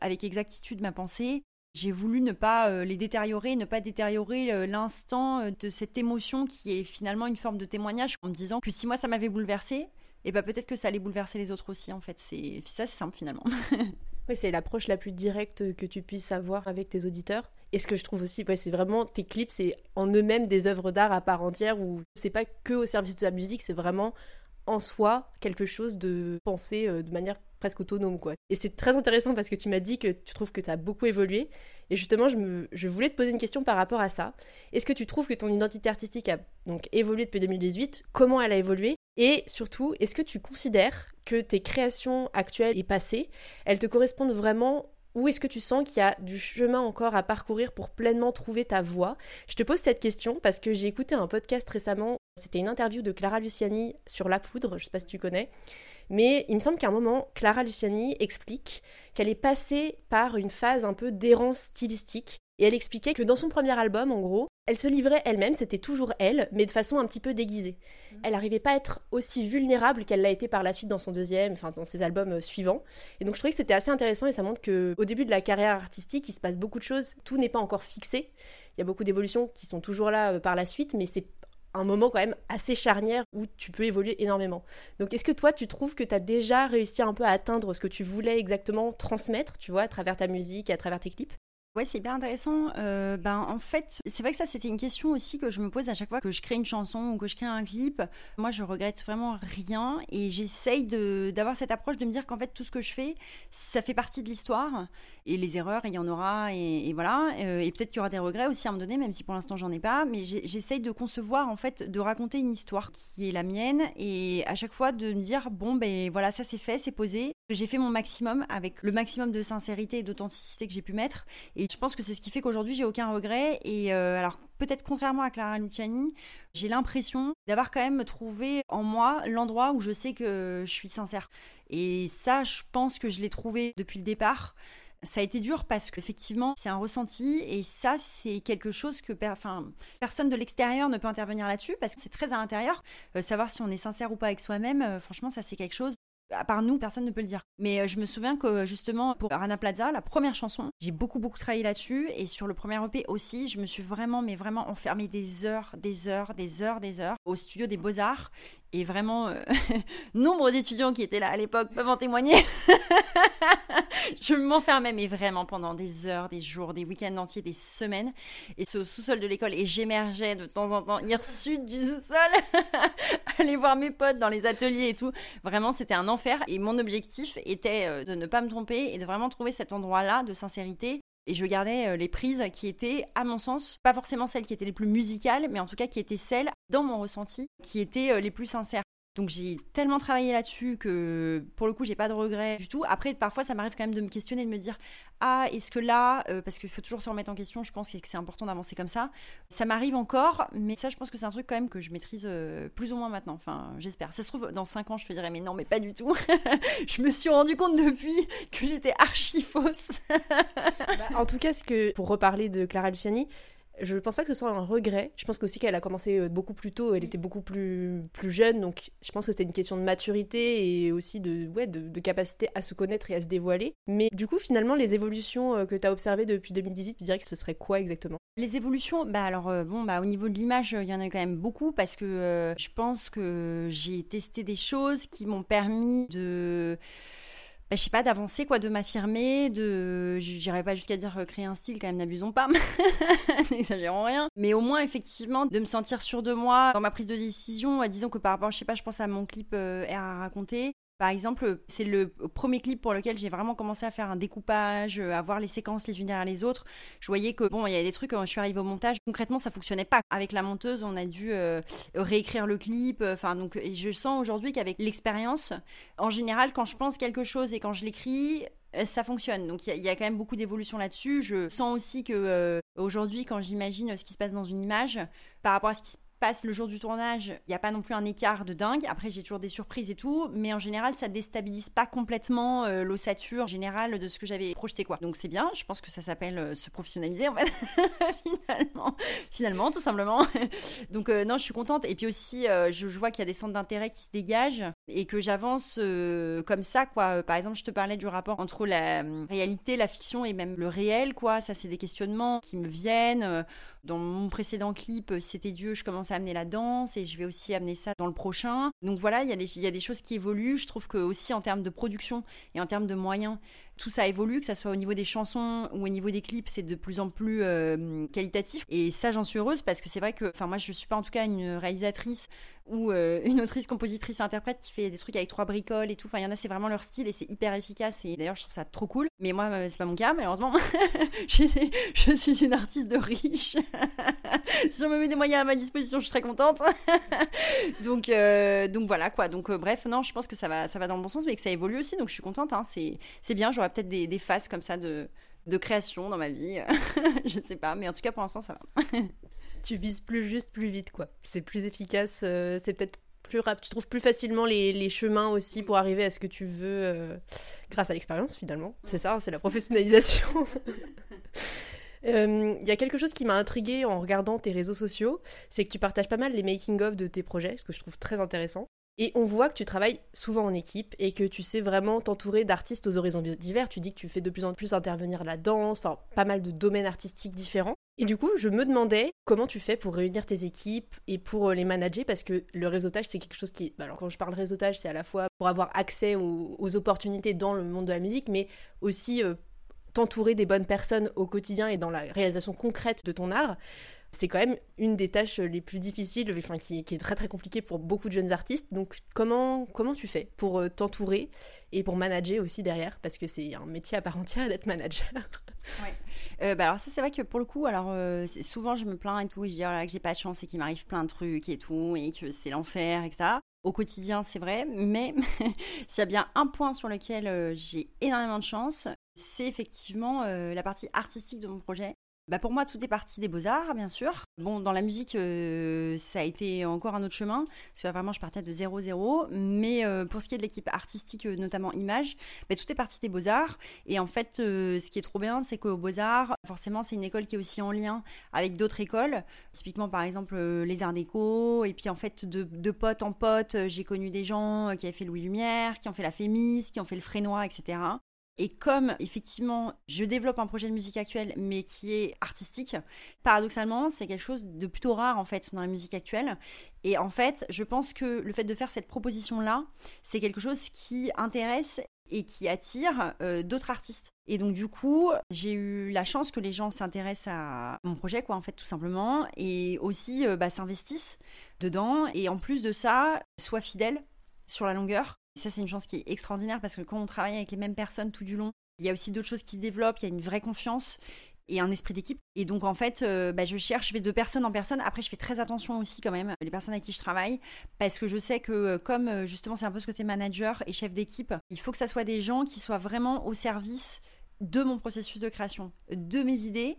avec exactitude ma pensée, j'ai voulu ne pas les détériorer, ne pas détériorer l'instant de cette émotion qui est finalement une forme de témoignage en me disant que si moi ça m'avait bouleversé, et bah peut-être que ça allait bouleverser les autres aussi en fait. C'est ça c'est simple finalement. oui, c'est l'approche la plus directe que tu puisses avoir avec tes auditeurs. Et ce que je trouve aussi, c'est vraiment tes clips, c'est en eux-mêmes des œuvres d'art à part entière où c'est pas que au service de la musique, c'est vraiment en soi quelque chose de pensé euh, de manière presque autonome quoi. Et c'est très intéressant parce que tu m'as dit que tu trouves que tu as beaucoup évolué. Et justement je, me, je voulais te poser une question par rapport à ça. Est-ce que tu trouves que ton identité artistique a donc évolué depuis 2018 Comment elle a évolué? Et surtout, est-ce que tu considères que tes créations actuelles et passées, elles te correspondent vraiment? Ou est-ce que tu sens qu'il y a du chemin encore à parcourir pour pleinement trouver ta voix Je te pose cette question parce que j'ai écouté un podcast récemment, c'était une interview de Clara Luciani sur la poudre, je sais pas si tu connais, mais il me semble qu'à un moment, Clara Luciani explique qu'elle est passée par une phase un peu d'errance stylistique et elle expliquait que dans son premier album, en gros, elle se livrait elle-même, c'était toujours elle, mais de façon un petit peu déguisée. Mhm. Elle n'arrivait pas à être aussi vulnérable qu'elle l'a été par la suite dans son deuxième, enfin dans ses albums euh, suivants. Et donc je trouvais que c'était assez intéressant et ça montre que au début de la carrière artistique, il se passe beaucoup de choses, tout n'est pas encore fixé. Il y a beaucoup d'évolutions qui sont toujours là euh, par la suite, mais c'est un moment quand même assez charnière où tu peux évoluer énormément. Donc est-ce que toi tu trouves que tu as déjà réussi un peu à atteindre ce que tu voulais exactement transmettre, tu vois, à travers ta musique et à travers tes clips? Ouais, c'est bien intéressant. Euh, ben, en fait, c'est vrai que ça, c'était une question aussi que je me pose à chaque fois que je crée une chanson ou que je crée un clip. Moi, je regrette vraiment rien et j'essaye d'avoir cette approche de me dire qu'en fait, tout ce que je fais, ça fait partie de l'histoire et les erreurs, il y en aura et, voilà. Euh, et peut-être qu'il y aura des regrets aussi à moment donné, même si pour l'instant, j'en ai pas. Mais j'essaye de concevoir, en fait, de raconter une histoire qui est la mienne et à chaque fois de me dire, bon, ben voilà, ça c'est fait, c'est posé. J'ai fait mon maximum avec le maximum de sincérité et d'authenticité que j'ai pu mettre. Et je pense que c'est ce qui fait qu'aujourd'hui, j'ai aucun regret. Et euh, alors, peut-être contrairement à Clara Luciani, j'ai l'impression d'avoir quand même trouvé en moi l'endroit où je sais que je suis sincère. Et ça, je pense que je l'ai trouvé depuis le départ. Ça a été dur parce qu'effectivement, c'est un ressenti et ça, c'est quelque chose que personne de l'extérieur ne peut intervenir là-dessus parce que c'est très à l'intérieur. Euh, savoir si on est sincère ou pas avec soi-même, euh, franchement, ça, c'est quelque chose à part nous, personne ne peut le dire. Mais euh, je me souviens que justement pour Rana Plaza, la première chanson, j'ai beaucoup beaucoup travaillé là-dessus et sur le premier EP aussi, je me suis vraiment mais vraiment enfermée des heures, des heures, des heures, des heures au studio des Beaux-Arts et vraiment euh, nombre d'étudiants qui étaient là à l'époque peuvent en témoigner. je m'enfermais, mais vraiment pendant des heures, des jours, des week-ends entiers, des semaines. Et ce sous-sol de l'école, et j'émergeais de temps en temps, ir sud du sous-sol, aller voir mes potes dans les ateliers et tout. Vraiment, c'était un enfer. Et mon objectif était euh, de ne pas me tromper et de vraiment trouver cet endroit-là de sincérité et je gardais euh, les prises qui étaient, à mon sens, pas forcément celles qui étaient les plus musicales, mais en tout cas qui étaient celles, dans mon ressenti, qui étaient euh, les plus sincères. Donc j'ai tellement travaillé là-dessus que pour le coup j'ai pas de regrets du tout. Après parfois ça m'arrive quand même de me questionner, de me dire ah est-ce que là, euh, parce qu'il faut toujours se remettre en question, je pense que c'est important d'avancer comme ça. Ça m'arrive encore, mais ça je pense que c'est un truc quand même que je maîtrise euh, plus ou moins maintenant. Enfin j'espère. Ça se trouve dans 5 ans je te dirais mais non mais pas du tout. je me suis rendu compte depuis que j'étais archi fausse. Bah, en tout cas pour reparler de Clara Luciani je pense pas que ce soit un regret. Je pense aussi qu'elle a commencé euh, beaucoup plus tôt. Elle était beaucoup plus, plus jeune. Donc, je pense que c'était une question de maturité et aussi de, ouais, de, capacité à se connaître et à se dévoiler. Mais du coup, finalement, les évolutions euh, que tu as observées depuis 2018, tu dirais que ce serait quoi exactement? Les évolutions, bah alors, euh, bon, bah au niveau de l'image, il y en a quand même beaucoup parce que je pense que j'ai testé des choses qui m'ont permis de bah, je sais pas, d'avancer, quoi, de m'affirmer, de. J'irais pas jusqu'à dire euh, créer un style, quand même, n'abusons pas, n'exagérons rien. Mais au moins, effectivement, de me sentir sûr de moi dans ma prise de décision. Disons que par rapport, je sais pas, je pense à mon clip euh, R à raconter. Par exemple, c'est le premier clip pour lequel j'ai vraiment commencé à faire un découpage, à voir les séquences les unes derrière les autres. Je voyais que bon, il y a des trucs quand je suis arrivée au montage, concrètement, ça fonctionnait pas. Avec la monteuse, on a dû euh, réécrire le clip. Enfin, donc, je sens aujourd'hui qu'avec l'expérience, en général, quand je pense quelque chose et quand je l'écris, euh, ça fonctionne. Donc il y, a quand même beaucoup d'évolution là-dessus. Je sens aussi que euh, aujourd'hui, quand j'imagine ce qui se passe dans une image, par rapport à ce qui se le jour du tournage, il n'y a pas non plus un écart de dingue. Après, j'ai toujours des surprises et tout, mais en général, ça déstabilise pas complètement euh, l'ossature générale de ce que j'avais projeté, quoi. Donc c'est bien. Je pense que ça s'appelle euh, se professionnaliser, en fait, finalement, finalement, tout simplement. Donc euh, non, je suis contente. Et puis aussi, je, vois qu'il y a des centres d'intérêt qui se dégagent et que j'avance comme ça, quoi. Par exemple, je te parlais du rapport entre la réalité, la fiction et même le réel, quoi. Ça, c'est des questionnements qui me viennent dans mon précédent clip, euh, C'était Dieu, je commence à amener la danse et je vais aussi amener ça dans le prochain. Donc voilà, il y, a des, choses qui évoluent. Je trouve que aussi en termes de production et en termes de moyens, tout ça évolue, que ça soit au niveau des chansons ou au niveau des clips, c'est de plus en plus euh, qualitatif. Et ça, j'en suis heureuse parce que c'est vrai que, enfin, moi, je suis pas en tout cas une réalisatrice ou euh, une autrice, compositrice, interprète qui fait des trucs avec trois bricoles et tout. Enfin, il y en a, c'est vraiment leur style et c'est hyper efficace. Et d'ailleurs, je trouve ça trop cool. Mais moi, euh, c'est pas mon cas, malheureusement. je suis une artiste de riche. si on me met des moyens à ma disposition, je très contente. donc, donc voilà quoi. Donc, bref, non, je pense que ça va, ça va dans le bon sens, mais que ça évolue aussi. Donc, je suis contente. Hein. C'est bien peut-être des, phases comme ça de, de création dans ma vie. je sais pas, mais en tout cas pour l'instant ça va. Tu vises plus juste, plus vite quoi. C'est plus efficace, euh, c'est peut-être plus rapide. Tu trouves plus facilement les, les, chemins aussi pour arriver à ce que tu veux euh, grâce à l'expérience finalement. C'est ça, c'est la professionnalisation. Euh, il y a quelque chose qui m'a intrigué en regardant tes réseaux sociaux, c'est que tu partages pas mal les making-of de tes projets, ce que je trouve très intéressant. Et on voit que tu travailles souvent en équipe et que tu sais vraiment t'entourer d'artistes aux horizons divers. Tu dis que tu fais de plus en plus intervenir la danse, enfin pas mal de domaines artistiques différents. Et du coup, je me demandais comment tu fais pour réunir tes équipes et pour euh, les manager parce que le réseautage, c'est quelque chose qui. Bah, alors, quand je parle réseautage, c'est à la fois pour avoir accès aux, opportunités dans le monde de la musique, mais aussi euh, t'entourer des bonnes personnes au quotidien et dans la réalisation concrète de ton art c'est quand même une des tâches les plus difficiles, enfin qui, est très très compliquée pour beaucoup de jeunes artistes. Donc comment, comment tu fais pour euh, t'entourer et pour manager aussi derrière? Parce que c'est un métier à part entière d'être manager. Ouais. Euh, bah alors ça c'est vrai que pour le coup, alors euh, souvent je me plains et tout, je dis oh que j'ai pas de chance et qu'il m'arrive plein de trucs et tout, et que c'est l'enfer et que ça. Au quotidien c'est vrai, mais s'il y a bien un point sur lequel j'ai énormément de chance, c'est effectivement la partie artistique de mon projet bah pour moi, tout est parti des beaux-arts, bien sûr. Bon, dans la musique, euh, ça a été encore un autre chemin, parce que vraiment, je partais de 0-0. Mais euh, pour ce qui est de l'équipe artistique, euh, notamment image, bah, tout est parti des beaux-arts. Et en fait, ce qui est trop bien, c'est qu'aux beaux-arts, forcément, c'est une école qui est aussi en lien avec d'autres écoles. Typiquement, par exemple, les arts déco. Et puis, en fait, de, de pote en pote, j'ai connu des gens qui avaient fait Louis Lumière, qui ont fait la Fémis, qui ont fait le Frénois, etc. Et comme effectivement je développe un projet de musique actuelle mais qui est artistique, paradoxalement c'est quelque chose de plutôt rare en fait dans la musique actuelle. Et en fait je pense que le fait de faire cette proposition là, c'est quelque chose qui intéresse et qui attire euh, d'autres artistes. Et donc du coup, j'ai eu la chance que les gens s'intéressent à mon projet, quoi, en fait, tout simplement, et aussi euh, bah, s'investissent dedans, et en plus de ça, soient fidèles sur la longueur. Ça, c'est une chance qui est extraordinaire parce que quand on travaille avec les mêmes personnes tout du long, il y a aussi d'autres choses qui se développent, il y a une vraie confiance et un esprit d'équipe. Et donc en fait, euh, bah, je cherche, je vais de personne en personne. Après, je fais très attention aussi quand même les personnes avec qui je travaille, parce que je sais que euh, comme euh, justement c'est un peu ce côté manager et chef d'équipe, il faut que ça soit des gens qui soient vraiment au service de mon processus de création, de mes idées,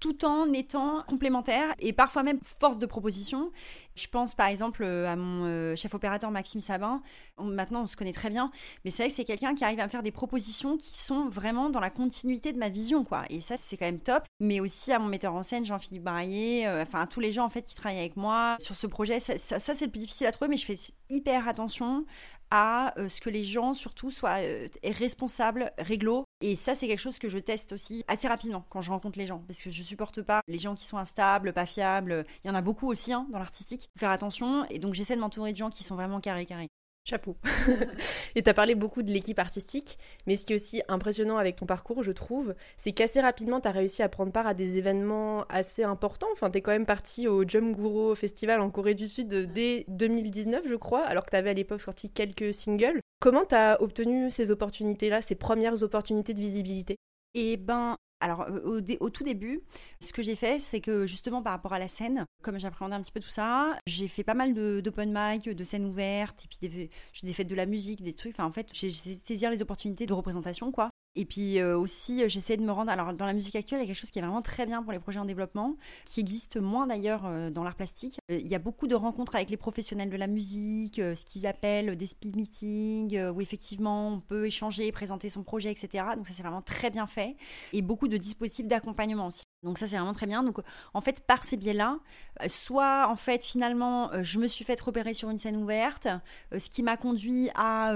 tout en étant complémentaires et parfois même force de proposition. Je pense par exemple euh, à mon euh, chef opérateur Maxime Sabin. maintenant, on se connaît très bien, mais c'est vrai que c'est quelqu'un qui arrive à me faire des propositions qui sont vraiment dans la continuité de ma vision, quoi. Et ça, c'est quand même top. Mais aussi à mon metteur en scène, Jean-Philippe Barrier, euh, enfin à tous les gens en fait qui travaillent avec moi sur ce projet. Ça c'est le plus difficile à trouver, mais je fais hyper attention à euh, ce que les gens surtout soient euh, responsables, réglo. Et ça, c'est quelque chose que je teste aussi assez rapidement quand je rencontre les gens, parce que je supporte pas les gens qui sont instables, pas fiables. Il y en a beaucoup aussi hein, dans l'artistique. Faut faire attention. Et donc j'essaie de m'entourer de gens qui sont vraiment carré carré. Chapeau. et tu as parlé beaucoup de l'équipe artistique, mais ce qui est aussi impressionnant avec ton parcours, je trouve, c'est qu'assez rapidement, tu as réussi à prendre part à des événements assez importants. Enfin, tu es quand même parti au Jump Guru Festival en Corée du Sud dès 2019, je crois, alors que tu avais à l'époque sorti quelques singles. Comment tu as obtenu ces opportunités-là, ces premières opportunités de visibilité? Eh ben, alors, euh, au, tout début, ce que j'ai fait, c'est que justement par rapport à la scène, comme j'appréhendais un petit peu tout ça, j'ai fait pas mal d'open mic, de scènes ouvertes, et puis j'ai des fêtes de la musique, des trucs. Enfin, en fait, j'ai saisir les opportunités de représentation, quoi. Et puis euh, aussi, euh, j'essaie de me rendre. Alors, dans la musique actuelle, il y a quelque chose qui est vraiment très bien pour les projets en développement, qui existe moins d'ailleurs euh, dans l'art plastique. Il y a beaucoup de rencontres avec les professionnels de la musique, ce qu'ils appellent des speed meetings, où effectivement on peut échanger, présenter son projet, etc. Donc, ça, c'est vraiment très bien fait. Et beaucoup de dispositifs d'accompagnement aussi. Donc ça c'est vraiment très bien. Donc en fait par ces biais-là, euh, soit en fait finalement euh, je me suis fait repérer sur une scène ouverte, euh, ce qui m'a conduit à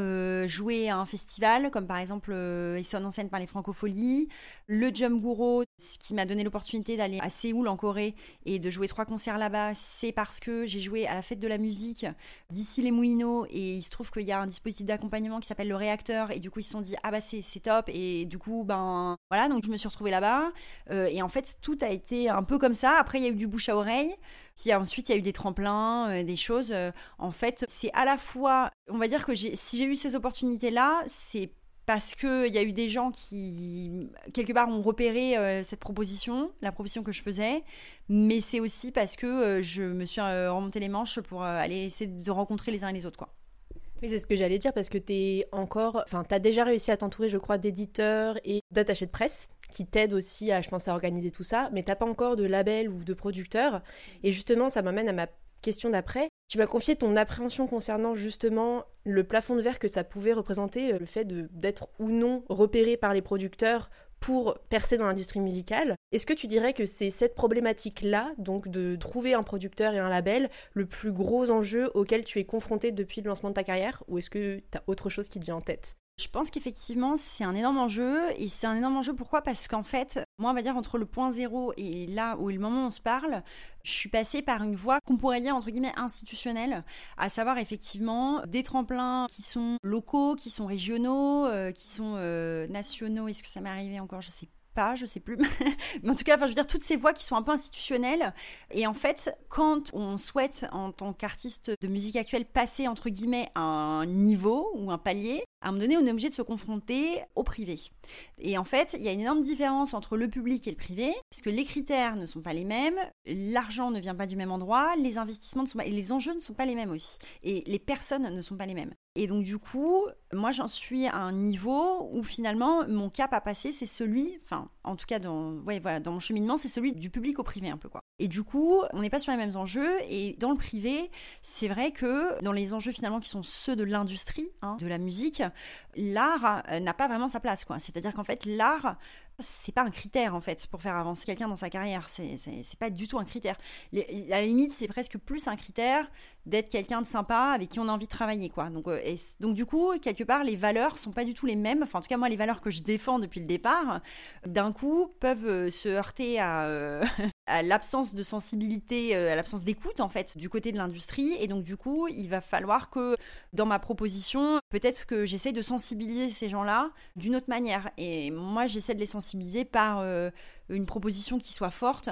jouer à un festival comme par exemple Esson en scène par les Francopholies, le Jump Guru, ce qui m'a donné l'opportunité d'aller à Séoul en Corée et de jouer trois concerts là-bas, c'est parce que j'ai joué à la fête de la musique d'ici les Moulineaux et il se trouve qu'il y a un dispositif d'accompagnement qui s'appelle le réacteur et du coup ils se sont dit ah bah c'est top et du coup ben voilà donc je me suis retrouvée là-bas et en fait tout a été un peu comme ça. Après, il y a eu du bouche à oreille. Ensuite, il y a eu des tremplins, euh, des choses. Euh, en fait, c'est à la fois, on va dire que si j'ai eu ces opportunités-là, c'est parce qu'il y a eu des gens qui, quelque part, ont repéré euh, cette proposition, la proposition que je faisais, mais c'est aussi parce que je me suis remonté les manches pour aller essayer de rencontrer les uns et les autres. Quoi. C'est ce que j'allais dire parce que tu encore. Enfin, tu as déjà réussi à t'entourer, je crois, d'éditeurs et d'attachés de presse qui t'aident aussi à, je pense, à organiser tout ça, mais t'as pas encore de label ou de producteur. Et justement, ça m'amène à ma question d'après. Tu m'as confié ton appréhension concernant justement le plafond de verre que ça pouvait représenter, euh, le fait d'être ou non repéré par les producteurs pour percer dans l'industrie musicale. Est-ce que tu dirais que c'est cette problématique-là, donc de trouver un producteur et un label, le plus gros enjeu auquel tu es confronté depuis le lancement de ta carrière Ou est-ce que tu as autre chose qui te vient en tête? Je pense qu'effectivement, c'est un énorme enjeu. Et c'est un énorme enjeu pourquoi? Parce qu'en fait, moi, on va dire entre le point zéro et là où le moment où on se parle, je suis passée par une voie qu'on pourrait dire entre guillemets institutionnelle, à savoir effectivement des tremplins qui sont locaux, qui sont régionaux, euh, qui sont euh, nationaux. Est-ce que ça m'est arrivé encore? Je sais pas, je sais plus. Mais en tout cas, enfin, je veux dire, toutes ces voix qui sont un peu institutionnelles. Et en fait, quand on souhaite, en tant qu'artiste de musique actuelle, passer, entre guillemets, un niveau ou un palier, à un moment donné, on est obligé de se confronter au privé. Et en fait, il y a une énorme différence entre le public et le privé, parce que les critères ne sont pas les mêmes, l'argent ne vient pas du même endroit, les investissements ne sont pas, et les enjeux ne sont pas les mêmes aussi, et les personnes ne sont pas les mêmes. Et donc du coup, moi j'en suis à un niveau où finalement mon cap à passer, c'est celui, enfin en tout cas dans, ouais, voilà, dans mon cheminement, c'est celui du public au privé un peu quoi. Et du coup, on n'est pas sur les mêmes enjeux. Et dans le privé, c'est vrai que dans les enjeux finalement qui sont ceux de l'industrie, hein, de la musique, l'art euh, n'a pas vraiment sa place. C'est-à-dire qu'en fait, l'art c'est pas un critère en fait pour faire avancer quelqu'un dans sa carrière. C'est, pas du tout un critère. à la limite, c'est presque plus un critère d'être quelqu'un de sympa avec qui on a envie de travailler, quoi. Donc, euh, donc du coup, quelque part, les valeurs sont pas du tout les mêmes. Enfin, en tout cas, moi, les valeurs que je défends depuis le départ, d'un coup, peuvent euh, se heurter euh, à l'absence de sensibilité, à l'absence d'écoute en fait du côté de l'industrie. Et donc, du coup, il va falloir que dans ma proposition, peut-être que j'essaie de sensibiliser ces gens-là d'une autre manière. Et moi, j'essaie de les sensibiliser par une proposition qui soit forte,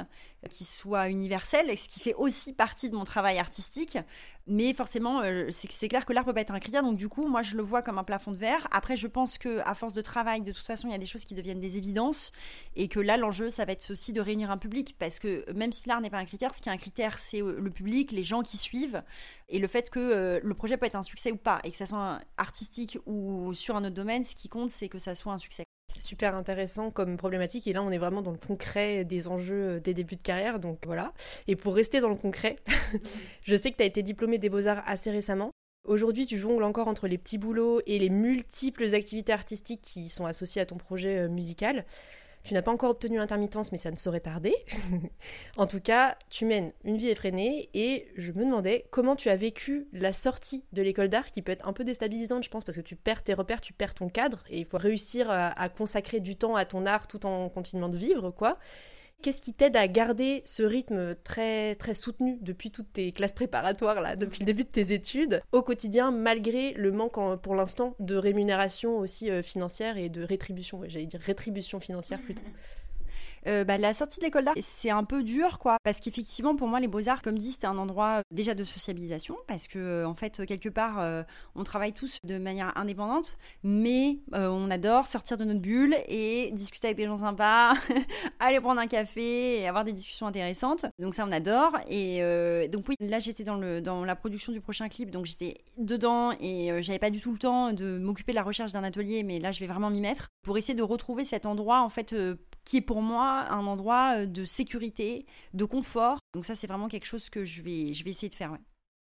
qui soit universelle, ce qui fait aussi partie de mon travail artistique. Mais forcément, euh, c'est clair que l'art peut pas être un critère. Donc du coup, moi, je le vois comme un plafond de verre. Après, je pense que à force de travail, de toute façon, il y a des choses qui deviennent des évidences, et que là, l'enjeu, ça va être aussi de réunir un public, parce que même si l'art n'est pas un critère, ce qui est un critère, c'est euh, le public, les gens qui suivent, et le fait que euh, le projet peut être un succès ou pas, et que ça soit artistique ou sur un autre domaine, ce qui compte, c'est que ça soit un succès. Super intéressant comme problématique et là on est vraiment dans le concret des enjeux euh, des débuts de carrière donc voilà. Et pour rester dans le concret, je sais que tu as été diplômé des beaux-arts assez récemment. Aujourd'hui, tu jongles encore entre les petits boulots et les multiples activités artistiques qui sont associées à ton projet euh, musical. Tu n'as pas encore obtenu l'intermittence, mais ça ne saurait tarder. en tout cas, tu mènes une vie effrénée et je me demandais comment tu as vécu la sortie de l'école d'art qui peut être un peu déstabilisante, je pense, parce que tu perds tes repères, tu perds ton cadre et il faut réussir à, à consacrer du temps à ton art tout en continuant de vivre, quoi. Qu'est-ce qui t'aide à garder ce rythme très très soutenu depuis toutes tes classes préparatoires là, depuis le début de tes études au quotidien malgré le manque pour l'instant de rémunération aussi euh, financière et de rétribution, j'allais dire rétribution financière plutôt? Euh, bah, la sortie de l'école d'art, c'est un peu dur, quoi. Parce qu'effectivement, pour moi, les beaux-arts, comme dit, c'était un endroit euh, déjà de sociabilisation. Parce que, euh, en fait, quelque part, on travaille tous de manière indépendante, mais on adore sortir de notre bulle et discuter avec des gens sympas, aller prendre un café et avoir des discussions intéressantes. Donc, ça, on adore. Et donc, oui, là, j'étais dans, la production du prochain clip, donc j'étais dedans et j'avais pas du tout le temps de m'occuper de la recherche d'un atelier, mais là, je vais vraiment m'y mettre pour essayer de retrouver cet endroit, en fait, qui est pour moi un endroit euh, de sécurité, de confort. Donc ça, c'est vraiment quelque chose que je vais, je vais essayer de faire.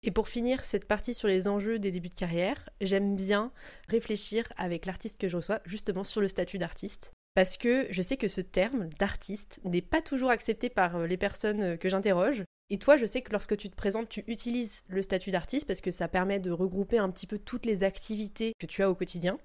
Et pour finir cette partie sur les enjeux des débuts de carrière, j'aime bien réfléchir avec l'artiste que je reçois justement sur le statut d'artiste. Parce que je sais que ce terme d'artiste n'est pas toujours accepté par euh, les personnes euh, que j'interroge. Et toi, je sais que lorsque tu te présentes, tu utilises le statut d'artiste parce que ça permet de regrouper un petit peu toutes les activités que tu as au quotidien.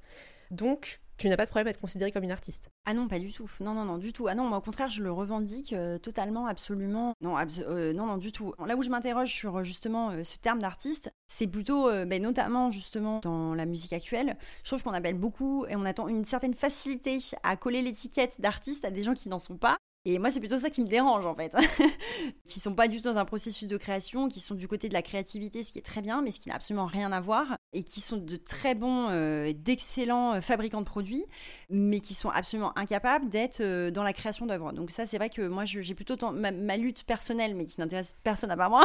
Donc, tu n'as pas de problème à être considérée comme une artiste. Ah non, pas du tout. Non, non, non, du tout. Ah non, moi, au contraire, je le revendique euh, totalement, absolument. Non, euh, non, non, du tout. Là où je m'interroge sur euh, justement ce terme d'artiste, c'est plutôt, ben, notamment justement dans la musique actuelle, je trouve qu'on appelle beaucoup et on attend une certaine facilité à coller l'étiquette d'artiste à des gens qui n'en sont pas. Et moi, c'est plutôt ça qui me dérange en fait. qui sont pas du tout dans un processus de création, qui sont du côté de la créativité, ce qui est très bien, mais ce qui n'a absolument rien à voir, et qui sont de très bons, euh, d'excellents euh, fabricants de produits, mais qui sont absolument incapables d'être euh, dans la création d'œuvres. Donc ça, c'est vrai que moi, j'ai plutôt ma, lutte personnelle, mais qui n'intéresse personne à part moi.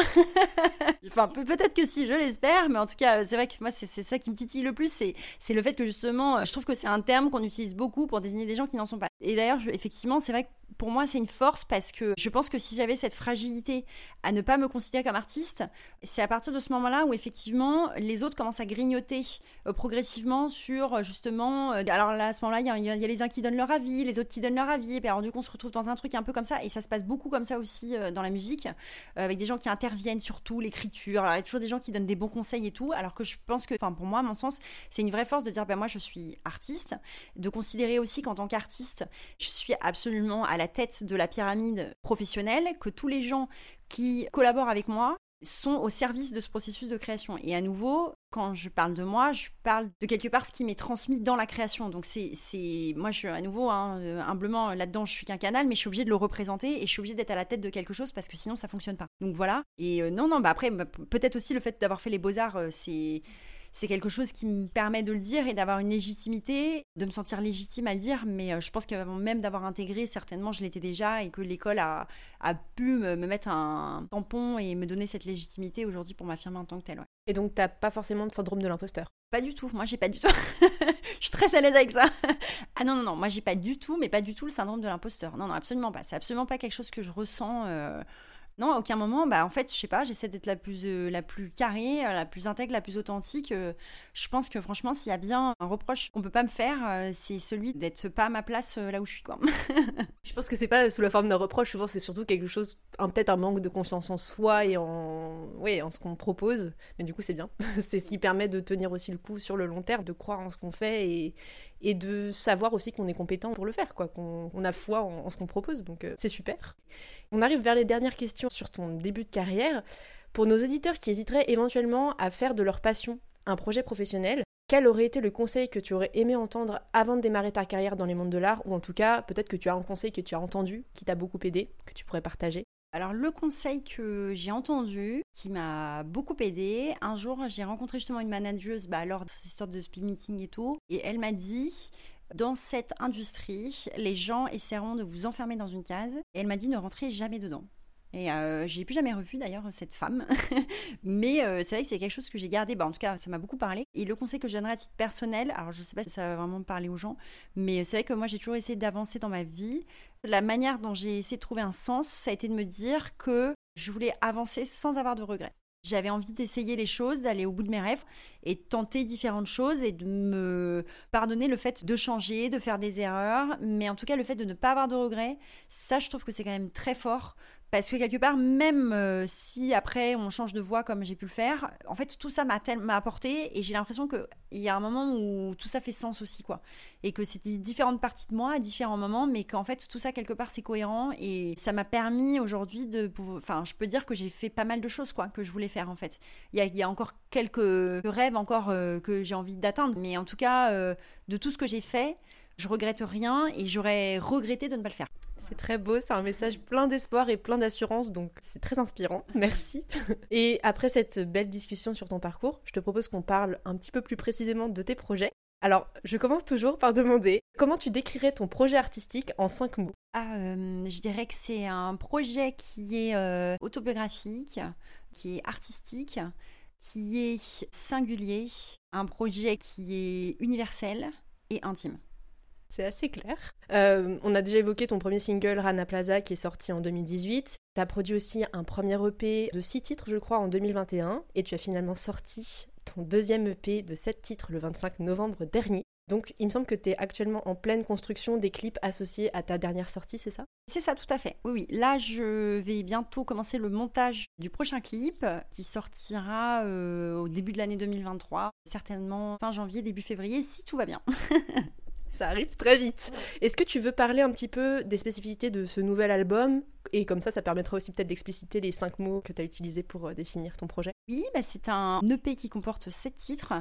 enfin, peut-être que si, je l'espère, mais en tout cas, c'est vrai que moi, c'est ça qui me titille le plus, c'est le fait que justement, je trouve que c'est un terme qu'on utilise beaucoup pour désigner des gens qui n'en sont pas. Et d'ailleurs, effectivement, c'est vrai que pour moi, c'est une force parce que je pense que si j'avais cette fragilité à ne pas me considérer comme artiste, c'est à partir de ce moment-là où effectivement les autres commencent à grignoter euh, progressivement sur euh, justement. Euh, alors là, à ce moment-là, il y, a les uns qui donnent leur avis, les autres qui donnent leur avis, et puis alors du coup, on se retrouve dans un truc un peu comme ça, et ça se passe beaucoup comme ça aussi dans la musique, avec des gens qui interviennent surtout l'écriture. Alors il y a toujours des gens qui donnent des bons conseils et tout, alors que je pense que, enfin pour moi, à mon sens, c'est une vraie force de dire, ben moi je suis artiste, de considérer aussi qu'en tant qu'artiste, je suis absolument à la tête de la pyramide professionnelle, que tous les gens qui collaborent avec moi sont au service de ce processus de création. Et à nouveau, quand je parle de moi, je parle de quelque part ce qui m'est transmis dans la création. Donc c'est, moi, je suis à nouveau hein, euh, humblement là-dedans, je suis qu'un canal, mais je suis obligée de le représenter et je suis obligée d'être à la tête de quelque chose parce que sinon ça fonctionne pas. Donc voilà. Et euh, non, non, bah après, bah, peut-être aussi le fait d'avoir fait les beaux arts, euh, c'est c'est quelque chose qui me permet de le dire et d'avoir une légitimité, de me sentir légitime à le dire. Mais euh, je pense qu'avant même d'avoir intégré, certainement, je l'étais déjà et que l'école a, a, pu me, mettre un tampon et me donner cette légitimité aujourd'hui pour m'affirmer en tant que telle. Et donc, t'as pas forcément de syndrome de l'imposteur? Pas du tout. Moi, j'ai pas du tout. je suis très à l'aise avec ça. ah non, non, non. Moi, j'ai pas du tout, mais pas du tout le syndrome de l'imposteur. Non, non, absolument pas. C'est absolument pas quelque chose que je ressens. Euh, Non, à aucun moment. Bah, en fait, je sais pas, j'essaie d'être la plus, euh, la plus carrée, euh, la plus intègre, la plus authentique. Euh, je pense que franchement, s'il y a bien un reproche qu'on peut pas me faire, c'est celui d'être pas à ma place là où je suis, quoi. je pense que c'est pas sous la forme d'un reproche. Souvent, c'est surtout quelque chose, peut-être un manque de confiance en soi et en, oui, en ce qu'on propose. Mais du coup, c'est bien. c'est ce qui permet de tenir aussi le coup sur le long terme, de croire en ce qu'on fait et, et de savoir aussi qu'on est compétent pour le faire, quoi, qu'on a foi en, ce qu'on propose. Donc euh, c'est super. On arrive vers les dernières questions sur ton début de carrière. Pour nos auditeurs qui hésiteraient éventuellement à faire de leur passion un projet professionnel, quel aurait été le conseil que tu aurais aimé entendre avant de démarrer ta carrière dans les mondes de l'art? Ou en tout cas, peut-être que tu as un conseil que tu as entendu, qui t'a beaucoup aidé, que tu pourrais partager? Alors le conseil que j'ai entendu, qui m'a beaucoup aidé, un jour j'ai rencontré justement une manageuse bah, lors de cette histoire de speed meeting et tout, et elle m'a dit dans cette industrie, les gens essaieront de vous enfermer dans une case, et elle m'a dit ne rentrez jamais dedans. Et euh, j'ai plus jamais revu d'ailleurs cette femme. Mais euh, c'est vrai que c'est quelque chose que j'ai gardé. Bah, en tout cas, ça m'a beaucoup parlé. Et le conseil que je donnerais à titre personnel, alors je sais pas si ça va vraiment parler aux gens, mais c'est vrai que moi j'ai toujours essayé d'avancer dans ma vie. La manière dont j'ai essayé de trouver un sens, ça a été de me dire que je voulais avancer sans avoir de regrets. J'avais envie d'essayer les choses, d'aller au bout de mes rêves et de tenter différentes choses et de me pardonner le fait de changer, de faire des erreurs. Mais en tout cas, le fait de ne pas avoir de regrets, ça, je trouve que c'est quand même très fort parce que quelque part, même euh, si après on change de voix comme j'ai pu le faire, en fait tout ça m'a apporté et j'ai l'impression qu'il y a un moment où tout ça fait sens aussi quoi. Et que c'était différentes parties de moi à différents moments, mais qu'en fait tout ça quelque part c'est cohérent et ça m'a permis aujourd'hui de Enfin, je peux dire que j'ai fait pas mal de choses quoi que je voulais faire en fait. Il y a, encore quelques rêves encore euh, que j'ai envie d'atteindre, mais en tout cas, euh, de tout ce que j'ai fait, je regrette rien et j'aurais regretté de ne pas le faire. C'est très beau, c'est un message plein d'espoir et plein d'assurance, donc c'est très inspirant. Merci. Et après cette belle discussion sur ton parcours, je te propose qu'on parle un petit peu plus précisément de tes projets. Alors, je commence toujours par demander comment tu décrirais ton projet artistique en cinq mots? Ah, euh, Je dirais que c'est un projet qui est euh, autobiographique, qui est artistique, qui est singulier, un projet qui est universel et intime. C'est assez clair. Euh, on a déjà évoqué ton premier single Rana Plaza qui est sorti en 2018. Tu as produit aussi un premier EP de 6 titres, je crois, en 2021. Et tu as finalement sorti ton deuxième EP de 7 titres le 25 novembre dernier. Donc, il me semble que tu es actuellement en pleine construction des clips associés à ta dernière sortie, c'est ça? C'est ça, tout à fait. Oui, oui. Là, je vais bientôt commencer le montage du prochain clip qui sortira euh, au début de l'année 2023, certainement fin janvier, début février, si tout va bien. Ça arrive très vite. Est-ce que tu veux parler un petit peu des spécificités de ce nouvel album? Et comme ça, ça permettra aussi peut-être d'expliciter les cinq mots que tu as utilisés pour euh, définir ton projet? Oui, bah c'est un EP qui comporte sept titres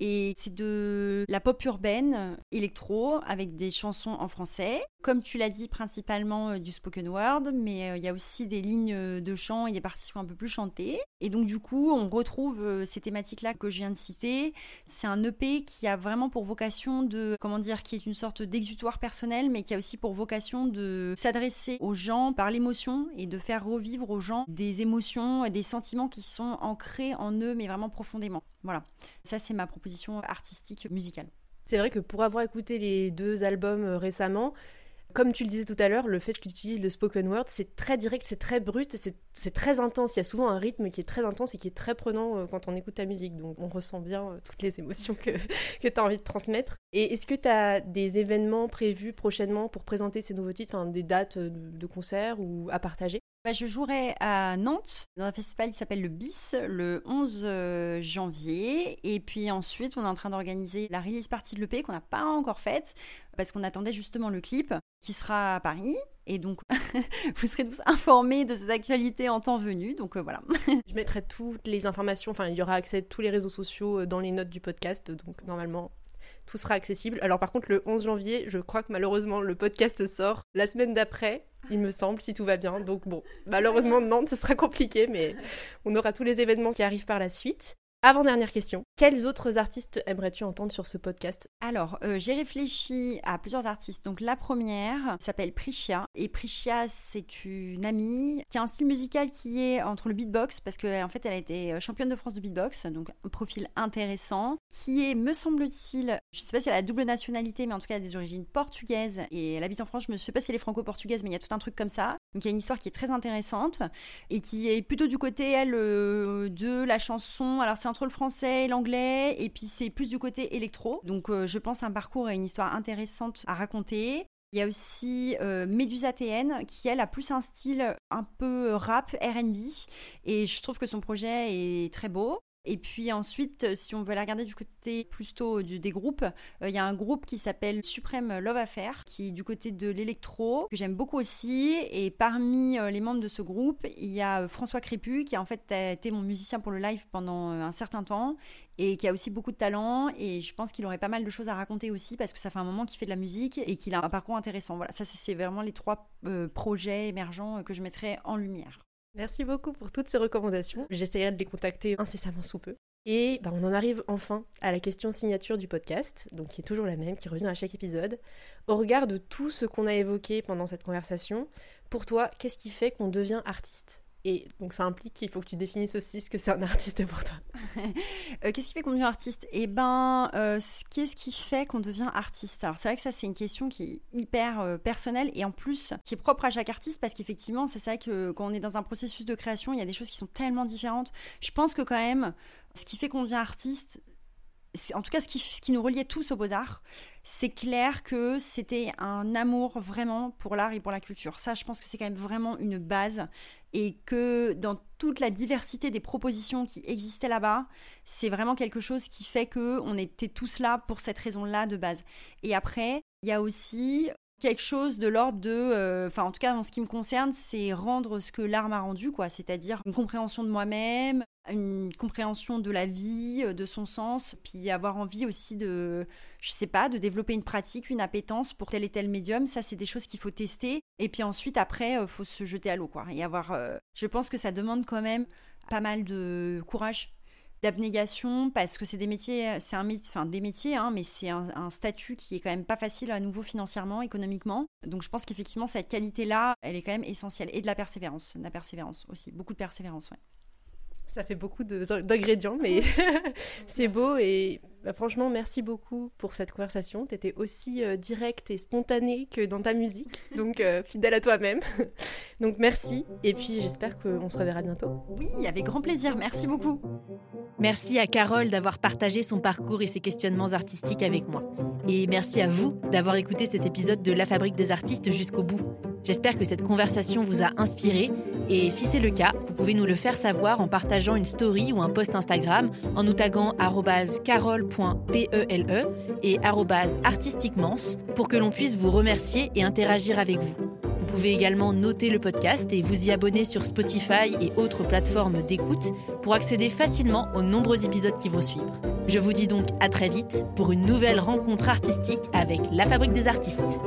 et c'est de la pop urbaine électro avec des chansons en français. Comme tu l'as dit, principalement euh, du spoken word, mais euh, il y a aussi des lignes de chant et des partitions un peu plus chantées. Et donc du coup, on retrouve ces thématiques-là que je viens de citer. C'est un EP qui a vraiment pour vocation de, comment dire, qui est une sorte d'exutoire personnel, mais qui a aussi pour vocation de s'adresser aux gens par l'émotion et de faire revivre aux gens des émotions, des sentiments qui sont ancrés en eux, mais vraiment profondément. Voilà, ça c'est ma proposition artistique musicale. C'est vrai que pour avoir écouté les deux albums euh, récemment, comme tu le disais tout à l'heure, le fait que tu utilises le spoken word, c'est très direct, c'est très brut, c'est très intense. Il y a souvent un rythme qui est très intense et qui est très prenant euh, quand on écoute ta musique. Donc on ressent bien euh, toutes les émotions que, tu as envie de transmettre. Et est-ce que tu as des événements prévus prochainement pour présenter ces nouveaux titres, des dates de, de concerts ou à partager? Bah, je jouerai à Nantes dans un festival qui s'appelle le BIS le 11 euh, janvier. Et puis ensuite, on est en train d'organiser la release partie de l'EP qu'on n'a pas encore faite parce qu'on attendait justement le clip qui sera à Paris. Et donc, vous serez tous informés de cette actualité en temps venu. Donc euh, voilà. Je mettrai toutes les informations. Enfin, il y aura accès à tous les réseaux sociaux euh, dans les notes du podcast. Donc normalement, tout sera accessible. Alors par contre, le 11 janvier, je crois que malheureusement, le podcast sort la semaine d'après, il me semble, si tout va bien. Donc bon, malheureusement, Nantes, ce sera compliqué, mais on aura tous les événements qui arrivent par la suite. Avant-dernière question, Quels autres artistes aimerais-tu entendre sur ce podcast? Alors, euh, j'ai réfléchi à plusieurs artistes. Donc, la première s'appelle Priscia. Et Priscia, c'est une amie qui a un style musical qui est entre le beatbox, parce qu'en en fait, elle a été euh, championne de France de beatbox, donc un profil intéressant, qui est, me semble-t-il, je ne sais pas si elle a la double nationalité, mais en tout cas, elle a des origines portugaises. Et elle habite en France, je ne sais pas si elle est franco-portugaise, mais il y a tout un truc comme ça. Donc, il y a une histoire qui est très intéressante et qui est plutôt du côté, elle, euh, de la chanson. Alors, c'est entre le français et l'anglais et puis c'est plus du côté électro. Donc euh, je pense un parcours et une histoire intéressante à raconter. Il y a aussi euh, TN qui elle a plus un style un peu rap R&B et je trouve que son projet est très beau. Et puis ensuite, euh, si on veut la regarder du côté plus tôt du, des groupes, euh, il y a un groupe qui s'appelle Supreme Love Affair, qui est du côté de l'électro, que j'aime beaucoup aussi. Et parmi euh, les membres de ce groupe, il y a François Crépu, qui en fait a été mon musicien pour le live pendant un certain temps, et qui a aussi beaucoup de talent. Et je pense qu'il aurait pas mal de choses à raconter aussi, parce que ça fait un moment qu'il fait de la musique et qu'il a un parcours intéressant. Voilà, ça c'est vraiment les trois projets émergents que je mettrais en lumière. Merci beaucoup pour toutes ces recommandations. J'essaierai de les contacter incessamment sous peu. Et bah, on en arrive enfin à la question signature du podcast, donc qui est toujours la même, qui revient à chaque épisode. Au regard de tout ce qu'on a évoqué pendant cette conversation, pour toi, qu'est-ce qui fait qu'on devient artiste? Et donc ça implique qu'il faut que tu définisses aussi ce que c'est un artiste pour toi. Euh, qu'est-ce qui fait qu'on devient artiste? Eh ben, euh, qu'est-ce qui fait qu'on devient artiste? Alors c'est vrai que ça c'est une question qui est hyper euh, personnelle et en plus qui est propre à chaque artiste parce qu'effectivement c'est vrai que quand on est dans un processus de création, il y a des choses qui sont tellement différentes. Je pense que quand même, ce qui fait qu'on devient artiste, en tout cas ce qui, nous reliait tous aux beaux-arts, c'est clair que c'était un amour vraiment pour l'art et pour la culture. Ça, je pense que c'est quand même vraiment une base et que dans toute la diversité des propositions qui existaient là-bas, c'est vraiment quelque chose qui fait que on était tous là pour cette raison-là de base. Et après, il y a aussi quelque chose de l'ordre de, euh, enfin en tout cas en ce qui me concerne, c'est rendre ce que l'art m'a rendu, quoi, c'est-à-dire une compréhension de moi-même, une compréhension de la vie, euh, de son sens, puis avoir envie aussi de, je sais pas, de développer une pratique, une appétence pour tel et tel médium. Ça, c'est des choses qu'il faut tester. Et puis ensuite, après, il euh, faut se jeter à l'eau, quoi. Et avoir, euh, je pense que ça demande quand même pas mal de courage, d'abnégation, parce que c'est des métiers, c'est un enfin des métiers, hein, mais c'est un, statut qui est quand même pas facile à nouveau financièrement, économiquement. Donc je pense qu'effectivement cette qualité-là, elle est quand même essentielle et de la persévérance, de la persévérance aussi, beaucoup de persévérance, ouais. Ça fait beaucoup d'ingrédients, mais c'est beau. Et bah, franchement, merci beaucoup pour cette conversation. Tu étais aussi euh, directe et spontanée que dans ta musique, donc euh, fidèle à toi-même. donc merci. Et puis j'espère qu'on se reverra bientôt. Oui, avec grand plaisir. Merci beaucoup. Merci à Carole d'avoir partagé son parcours et ses questionnements artistiques avec moi. Et merci à vous d'avoir écouté cet épisode de La Fabrique des artistes jusqu'au bout. J'espère que cette conversation vous a inspiré et si c'est le cas, vous pouvez nous le faire savoir en partageant une story ou un post Instagram en nous taguant carole.pele et artistiquements pour que l'on puisse vous remercier et interagir avec vous. Vous pouvez également noter le podcast et vous y abonner sur Spotify et autres plateformes d'écoute pour accéder facilement aux nombreux épisodes qui vont suivre. Je vous dis donc à très vite pour une nouvelle rencontre artistique avec La Fabrique des artistes.